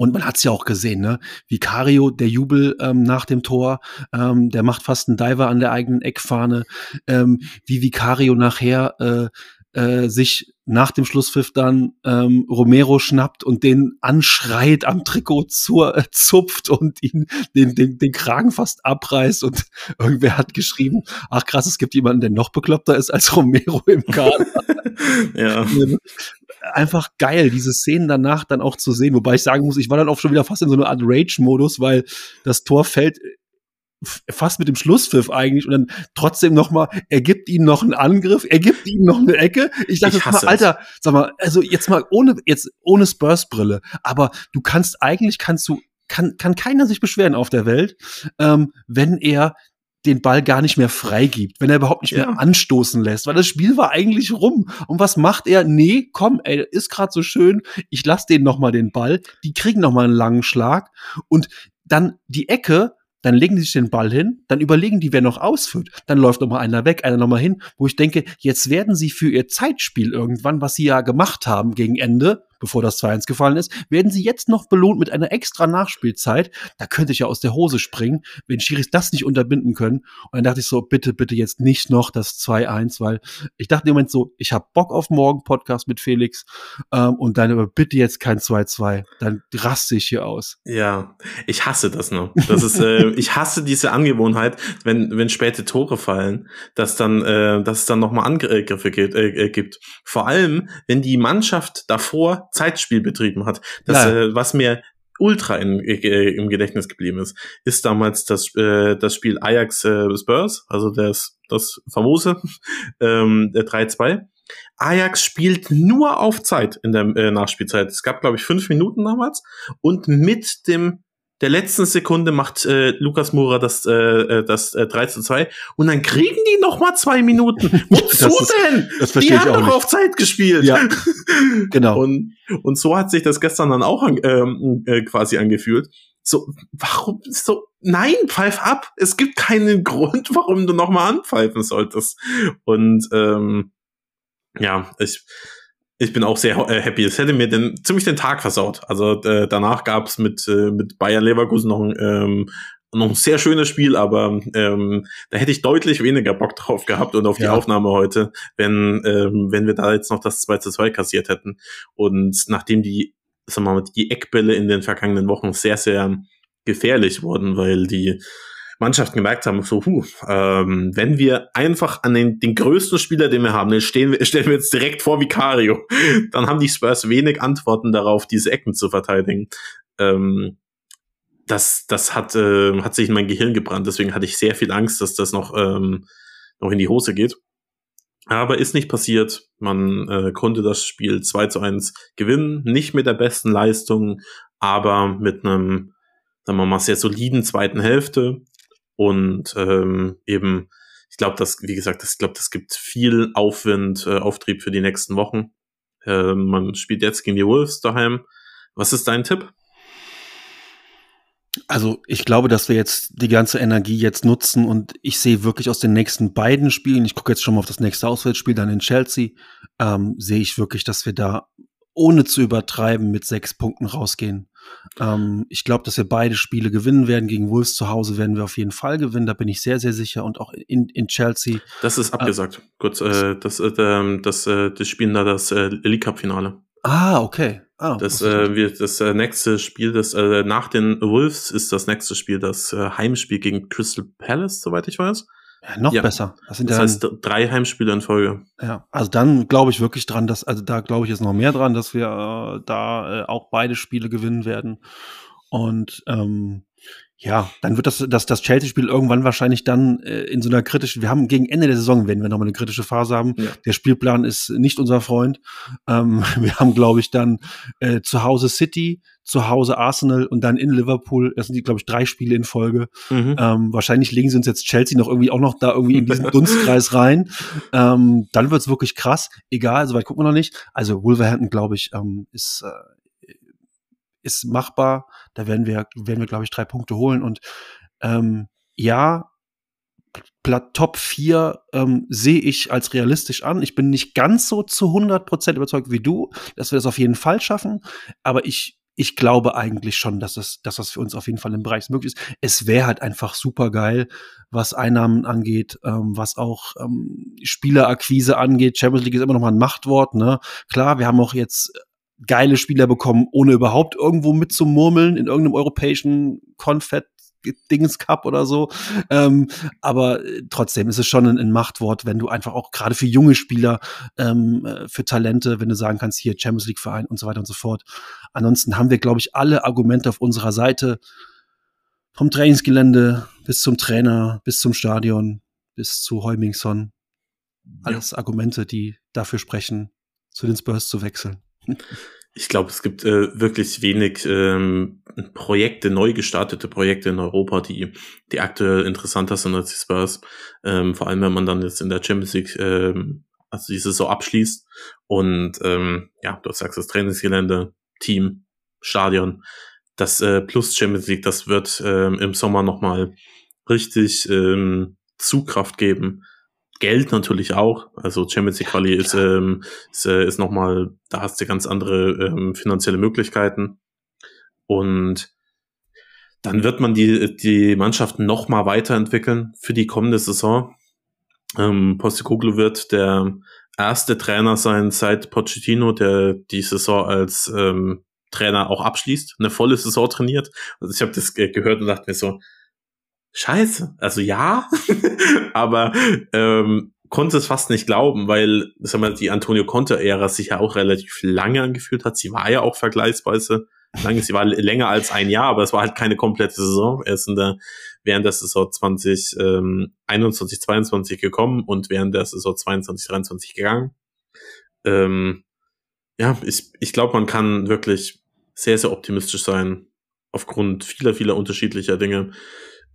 Und man hat es ja auch gesehen, ne? Vicario, der Jubel ähm, nach dem Tor, ähm, der macht fast einen Diver an der eigenen Eckfahne. Ähm, wie Vicario nachher äh, äh, sich nach dem Schlusspfiff dann ähm, Romero schnappt und den anschreit am Trikot zur, äh, zupft und ihn den, den, den Kragen fast abreißt und irgendwer hat geschrieben, ach krass, es gibt jemanden, der noch bekloppter ist als Romero im Kader. ja. Einfach geil, diese Szenen danach dann auch zu sehen, wobei ich sagen muss, ich war dann auch schon wieder fast in so einer Art Rage-Modus, weil das Tor fällt fast mit dem Schlusspfiff eigentlich und dann trotzdem noch mal, er gibt ihnen noch einen Angriff, er gibt ihnen noch eine Ecke. Ich dachte, ich mal, Alter, sag mal, also jetzt mal ohne jetzt ohne Spurs Brille, aber du kannst eigentlich kannst du kann kann keiner sich beschweren auf der Welt, ähm, wenn er den Ball gar nicht mehr freigibt, wenn er überhaupt nicht ja. mehr anstoßen lässt, weil das Spiel war eigentlich rum. Und was macht er? Nee, komm, ey, ist gerade so schön, ich lass denen noch mal den Ball, die kriegen noch mal einen langen Schlag und dann die Ecke, dann legen die sich den Ball hin, dann überlegen die, wer noch ausführt. Dann läuft noch mal einer weg, einer noch mal hin, wo ich denke, jetzt werden sie für ihr Zeitspiel irgendwann, was sie ja gemacht haben gegen Ende, bevor das 2-1 gefallen ist, werden sie jetzt noch belohnt mit einer extra Nachspielzeit. Da könnte ich ja aus der Hose springen, wenn Schiris das nicht unterbinden können. Und dann dachte ich so, bitte, bitte jetzt nicht noch das 2-1, weil ich dachte im Moment so, ich habe Bock auf morgen Podcast mit Felix ähm, und dann aber bitte jetzt kein 2-2. Dann raste ich hier aus. Ja, ich hasse das noch. Das ist, äh, ich hasse diese Angewohnheit, wenn, wenn späte Tore fallen, dass dann, äh, dass es dann nochmal Angriffe gibt, äh, gibt. Vor allem, wenn die Mannschaft davor Zeitspiel betrieben hat. Das, ja. äh, was mir ultra in, äh, im Gedächtnis geblieben ist, ist damals das, äh, das Spiel Ajax äh, Spurs, also das, das famose ähm, 3-2. Ajax spielt nur auf Zeit in der äh, Nachspielzeit. Es gab, glaube ich, fünf Minuten damals. Und mit dem der letzten Sekunde macht äh, Lukas Mura das, äh, äh das äh, 3 zu 2 und dann kriegen die noch mal zwei Minuten. Wozu ist, denn? Das die haben doch nicht. auf Zeit gespielt. Ja, genau. Und, und so hat sich das gestern dann auch ähm, äh, quasi angefühlt. So, warum so? Nein, pfeif ab. Es gibt keinen Grund, warum du noch mal anpfeifen solltest. Und ähm, ja, ich ich bin auch sehr äh, happy. Es hätte mir den, ziemlich den Tag versaut. Also äh, danach gab's mit, äh, mit Bayern Leverkusen noch ein, ähm, noch ein sehr schönes Spiel, aber ähm, da hätte ich deutlich weniger Bock drauf gehabt und auf die Aufnahme heute, wenn, ähm, wenn wir da jetzt noch das 2 zu 2 kassiert hätten. Und nachdem die, sagen wir mal, die Eckbälle in den vergangenen Wochen sehr, sehr gefährlich wurden, weil die Mannschaften gemerkt haben, so, huh, ähm, wenn wir einfach an den, den größten Spieler, den wir haben, den stehen stellen wir jetzt direkt vor Vicario, dann haben die Spurs wenig Antworten darauf, diese Ecken zu verteidigen. Ähm, das, das hat, äh, hat sich in mein Gehirn gebrannt, deswegen hatte ich sehr viel Angst, dass das noch, ähm, noch in die Hose geht. Aber ist nicht passiert. Man äh, konnte das Spiel 2 zu 1 gewinnen. Nicht mit der besten Leistung, aber mit einem, sagen wir mal, sehr soliden zweiten Hälfte. Und ähm, eben, ich glaube, dass, wie gesagt, das, ich glaube, das gibt viel Aufwind, äh, Auftrieb für die nächsten Wochen. Äh, man spielt jetzt gegen die Wolves daheim. Was ist dein Tipp? Also ich glaube, dass wir jetzt die ganze Energie jetzt nutzen und ich sehe wirklich aus den nächsten beiden Spielen, ich gucke jetzt schon mal auf das nächste Auswärtsspiel, dann in Chelsea, ähm, sehe ich wirklich, dass wir da ohne zu übertreiben mit sechs Punkten rausgehen. Ähm, ich glaube, dass wir beide Spiele gewinnen werden. Gegen Wolves zu Hause werden wir auf jeden Fall gewinnen. Da bin ich sehr, sehr sicher. Und auch in, in Chelsea. Das ist abgesagt. Äh, Kurz, äh, das, äh, ähm, das, äh, das spielen da das äh, League Cup Finale. Ah, okay. Ah, das äh, wird das äh, nächste Spiel, das äh, nach den Wolves ist das nächste Spiel das äh, Heimspiel gegen Crystal Palace, soweit ich weiß. Ja, noch ja. besser. Das, sind das dann, heißt drei Heimspiele in Folge. Ja, also dann glaube ich wirklich dran, dass, also da glaube ich jetzt noch mehr dran, dass wir äh, da äh, auch beide Spiele gewinnen werden. Und ähm, ja, dann wird das, das, das Chelsea-Spiel irgendwann wahrscheinlich dann äh, in so einer kritischen, wir haben gegen Ende der Saison, wenn wir nochmal eine kritische Phase haben, ja. der Spielplan ist nicht unser Freund. Ähm, wir haben, glaube ich, dann äh, zu Hause City, zu Hause Arsenal und dann in Liverpool. Das sind die, glaube ich, drei Spiele in Folge. Mhm. Ähm, wahrscheinlich legen sie uns jetzt Chelsea noch irgendwie auch noch da irgendwie in diesen Dunstkreis rein. Ähm, dann wird's wirklich krass. Egal, soweit gucken wir noch nicht. Also Wolverhampton, glaube ich, ähm, ist, äh, ist machbar. Da werden wir, werden wir, glaube ich, drei Punkte holen. Und ähm, ja, Top 4 ähm, sehe ich als realistisch an. Ich bin nicht ganz so zu 100% überzeugt wie du, dass wir das auf jeden Fall schaffen. Aber ich, ich glaube eigentlich schon, dass das, dass das für uns auf jeden Fall im Bereich möglich ist. Es wäre halt einfach super geil, was Einnahmen angeht, ähm, was auch ähm, Spielerakquise angeht. Champions League ist immer noch mal ein Machtwort. Ne? Klar, wir haben auch jetzt geile Spieler bekommen, ohne überhaupt irgendwo mitzumurmeln in irgendeinem europäischen Konfett Dings Cup oder so. Ähm, aber äh, trotzdem ist es schon ein, ein, Machtwort, wenn du einfach auch gerade für junge Spieler, ähm, äh, für Talente, wenn du sagen kannst, hier Champions League Verein und so weiter und so fort. Ansonsten haben wir, glaube ich, alle Argumente auf unserer Seite. Vom Trainingsgelände bis zum Trainer, bis zum Stadion, bis zu Heumingson. Alles ja. Argumente, die dafür sprechen, zu den Spurs zu wechseln. Ich glaube, es gibt äh, wirklich wenig ähm, Projekte, neu gestartete Projekte in Europa, die, die aktuell interessanter sind als die Spurs. Ähm, vor allem, wenn man dann jetzt in der Champions League ähm, also die Saison abschließt und ähm, ja, du sagst das Trainingsgelände, Team, Stadion, das äh, plus Champions League, das wird ähm, im Sommer nochmal richtig ähm, Zugkraft geben Geld natürlich auch. Also Champions League Quali ist, ähm, ist, äh, ist nochmal, da hast du ganz andere ähm, finanzielle Möglichkeiten. Und dann wird man die, die Mannschaften nochmal weiterentwickeln für die kommende Saison. Ähm, Postecoglou wird der erste Trainer sein seit Pochettino, der die Saison als ähm, Trainer auch abschließt, eine volle Saison trainiert. Also ich habe das gehört und dachte mir so, scheiße. Also ja, aber ähm, konnte es fast nicht glauben, weil sag mal, die Antonio Conte-Ära sich ja auch relativ lange angefühlt hat. Sie war ja auch vergleichsweise lange, sie war länger als ein Jahr, aber es war halt keine komplette Saison. Er ist in der, während der Saison 2021, ähm, 22 gekommen und während der Saison 22, 23 gegangen. ähm, ja, ich, ich glaube, man kann wirklich sehr, sehr optimistisch sein aufgrund vieler, vieler unterschiedlicher Dinge.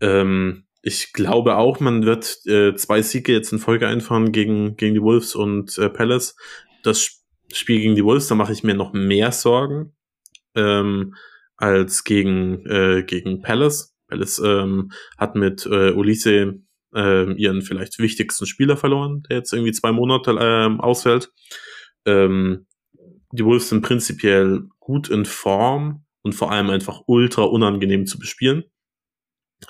Ähm, ich glaube auch, man wird äh, zwei Siege jetzt in Folge einfahren gegen, gegen die Wolves und äh, Palace. Das Spiel gegen die Wolves, da mache ich mir noch mehr Sorgen ähm, als gegen, äh, gegen Palace. Palace ähm, hat mit äh, Ulisse äh, ihren vielleicht wichtigsten Spieler verloren, der jetzt irgendwie zwei Monate äh, ausfällt. Ähm, die Wolves sind prinzipiell gut in Form und vor allem einfach ultra unangenehm zu bespielen.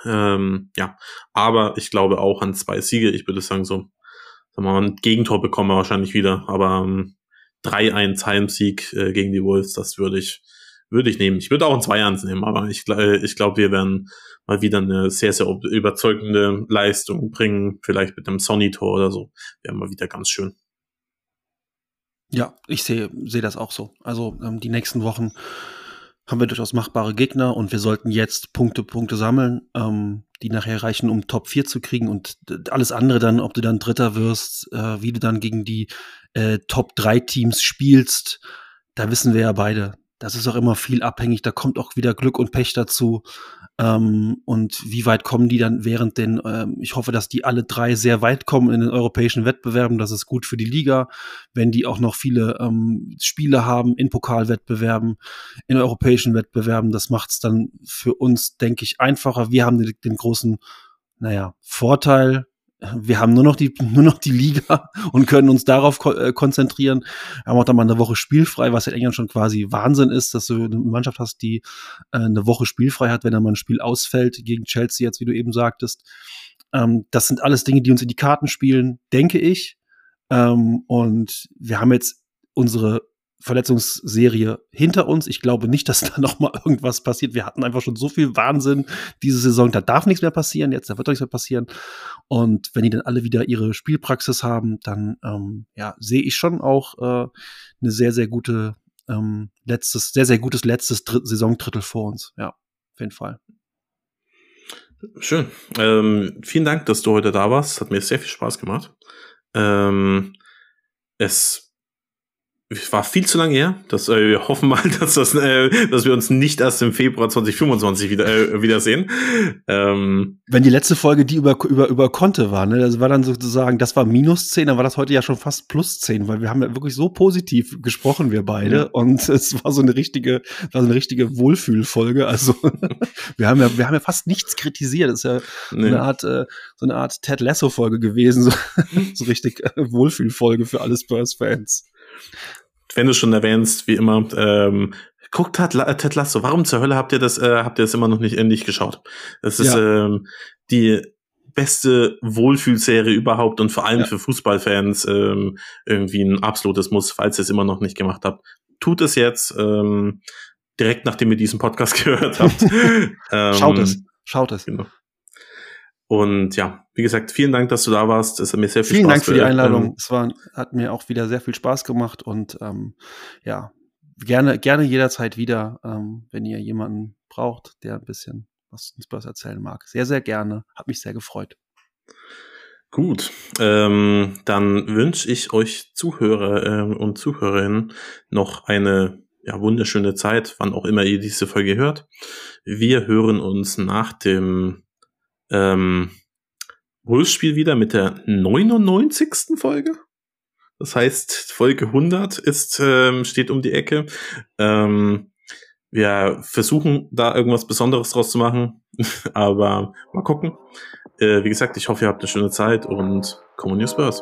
Ähm, ja, aber ich glaube auch an zwei Siege. Ich würde sagen, so, sagen wir mal, ein Gegentor bekommen wir wahrscheinlich wieder, aber ähm, 3-1 Heimsieg äh, gegen die Wolves, das würde ich, würde ich nehmen. Ich würde auch ein 2-1 nehmen, aber ich, äh, ich glaube, wir werden mal wieder eine sehr, sehr überzeugende Leistung bringen. Vielleicht mit einem Sonny-Tor oder so. Wäre mal wieder ganz schön. Ja, ich sehe sehe das auch so. Also ähm, die nächsten Wochen haben wir durchaus machbare Gegner und wir sollten jetzt Punkte, Punkte sammeln, ähm, die nachher reichen, um Top 4 zu kriegen und alles andere dann, ob du dann Dritter wirst, äh, wie du dann gegen die äh, Top 3 Teams spielst, da wissen wir ja beide. Das ist auch immer viel abhängig, da kommt auch wieder Glück und Pech dazu. Ähm, und wie weit kommen die dann während den, ähm, ich hoffe, dass die alle drei sehr weit kommen in den europäischen Wettbewerben. Das ist gut für die Liga, wenn die auch noch viele ähm, Spiele haben in Pokalwettbewerben, in europäischen Wettbewerben. Das macht es dann für uns, denke ich, einfacher. Wir haben den, den großen, naja, Vorteil, wir haben nur noch die, nur noch die Liga und können uns darauf ko äh, konzentrieren. Wir haben auch dann mal eine Woche spielfrei, was in England schon quasi Wahnsinn ist, dass du eine Mannschaft hast, die äh, eine Woche spielfrei hat, wenn dann mal ein Spiel ausfällt gegen Chelsea jetzt, wie du eben sagtest. Ähm, das sind alles Dinge, die uns in die Karten spielen, denke ich. Ähm, und wir haben jetzt unsere Verletzungsserie hinter uns. Ich glaube nicht, dass da noch mal irgendwas passiert. Wir hatten einfach schon so viel Wahnsinn diese Saison. Da darf nichts mehr passieren. Jetzt da wird nichts mehr passieren. Und wenn die dann alle wieder ihre Spielpraxis haben, dann ähm, ja sehe ich schon auch äh, eine sehr sehr gute ähm, letztes sehr sehr gutes letztes Dr Saisondrittel vor uns. Ja, auf jeden Fall. Schön. Ähm, vielen Dank, dass du heute da warst. Hat mir sehr viel Spaß gemacht. Ähm, es war viel zu lange her. Das, äh, wir hoffen mal, dass, das, äh, dass wir uns nicht erst im Februar 2025 wieder, äh, wiedersehen. Ähm, Wenn die letzte Folge die über, über, über Konte war, ne, das war dann sozusagen, das war minus 10, dann war das heute ja schon fast plus 10, weil wir haben ja wirklich so positiv gesprochen, wir beide. Ja. Und es war so eine richtige, war so eine richtige Wohlfühlfolge. Also wir haben ja, wir haben ja fast nichts kritisiert. Das ist ja nee. eine Art, äh, so eine Art Ted Lasso-Folge gewesen, so, so richtig äh, Wohlfühlfolge für alle Spurs-Fans wenn du schon erwähnst, wie immer, ähm, guckt Ted, Ted Lasso. Warum zur Hölle habt ihr das, äh, habt ihr das immer noch nicht endlich geschaut? Das ist ja. ähm, die beste Wohlfühlserie überhaupt und vor allem ja. für Fußballfans ähm, irgendwie ein absolutes Muss, falls ihr es immer noch nicht gemacht habt. Tut es jetzt, ähm, direkt nachdem ihr diesen Podcast gehört habt. ähm, Schaut es. Schaut es. Genau. Und ja, wie gesagt, vielen Dank, dass du da warst. Es hat mir sehr viel vielen Spaß Dank für die Einladung. Ähm, es war, hat mir auch wieder sehr viel Spaß gemacht und ähm, ja, gerne, gerne jederzeit wieder, ähm, wenn ihr jemanden braucht, der ein bisschen was uns Spurs erzählen mag. Sehr, sehr gerne. Hat mich sehr gefreut. Gut, ähm, dann wünsche ich euch Zuhörer ähm, und Zuhörerinnen noch eine ja, wunderschöne Zeit, wann auch immer ihr diese Folge hört. Wir hören uns nach dem ähm, Wolfsspiel wieder mit der 99. Folge. Das heißt, Folge 100 ist, ähm, steht um die Ecke. Ähm, wir versuchen da irgendwas Besonderes draus zu machen, aber mal gucken. Äh, wie gesagt, ich hoffe, ihr habt eine schöne Zeit und Common News Spurs.